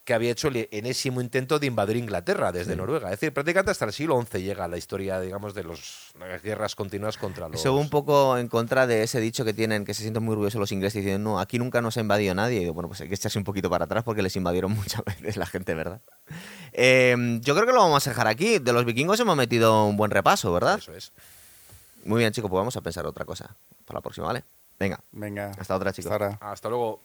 que había hecho el enésimo intento de invadir Inglaterra desde Noruega. Es decir, prácticamente hasta el siglo XI llega la historia, digamos, de las guerras continuas contra los... Eso un poco en contra de ese dicho que tienen, que se sienten muy orgullosos los ingleses diciendo, no, aquí nunca nos ha invadido nadie. Y digo, bueno, pues hay que echarse un poquito para atrás porque les invadieron muchas veces la gente, ¿verdad? Eh, yo creo que lo vamos a dejar aquí. De los vikingos hemos metido un buen repaso, ¿verdad? Eso es. Muy bien, chicos, pues vamos a pensar otra cosa para la próxima, ¿vale? Venga, Venga. hasta otra, chicos. Hasta ahora. Hasta luego.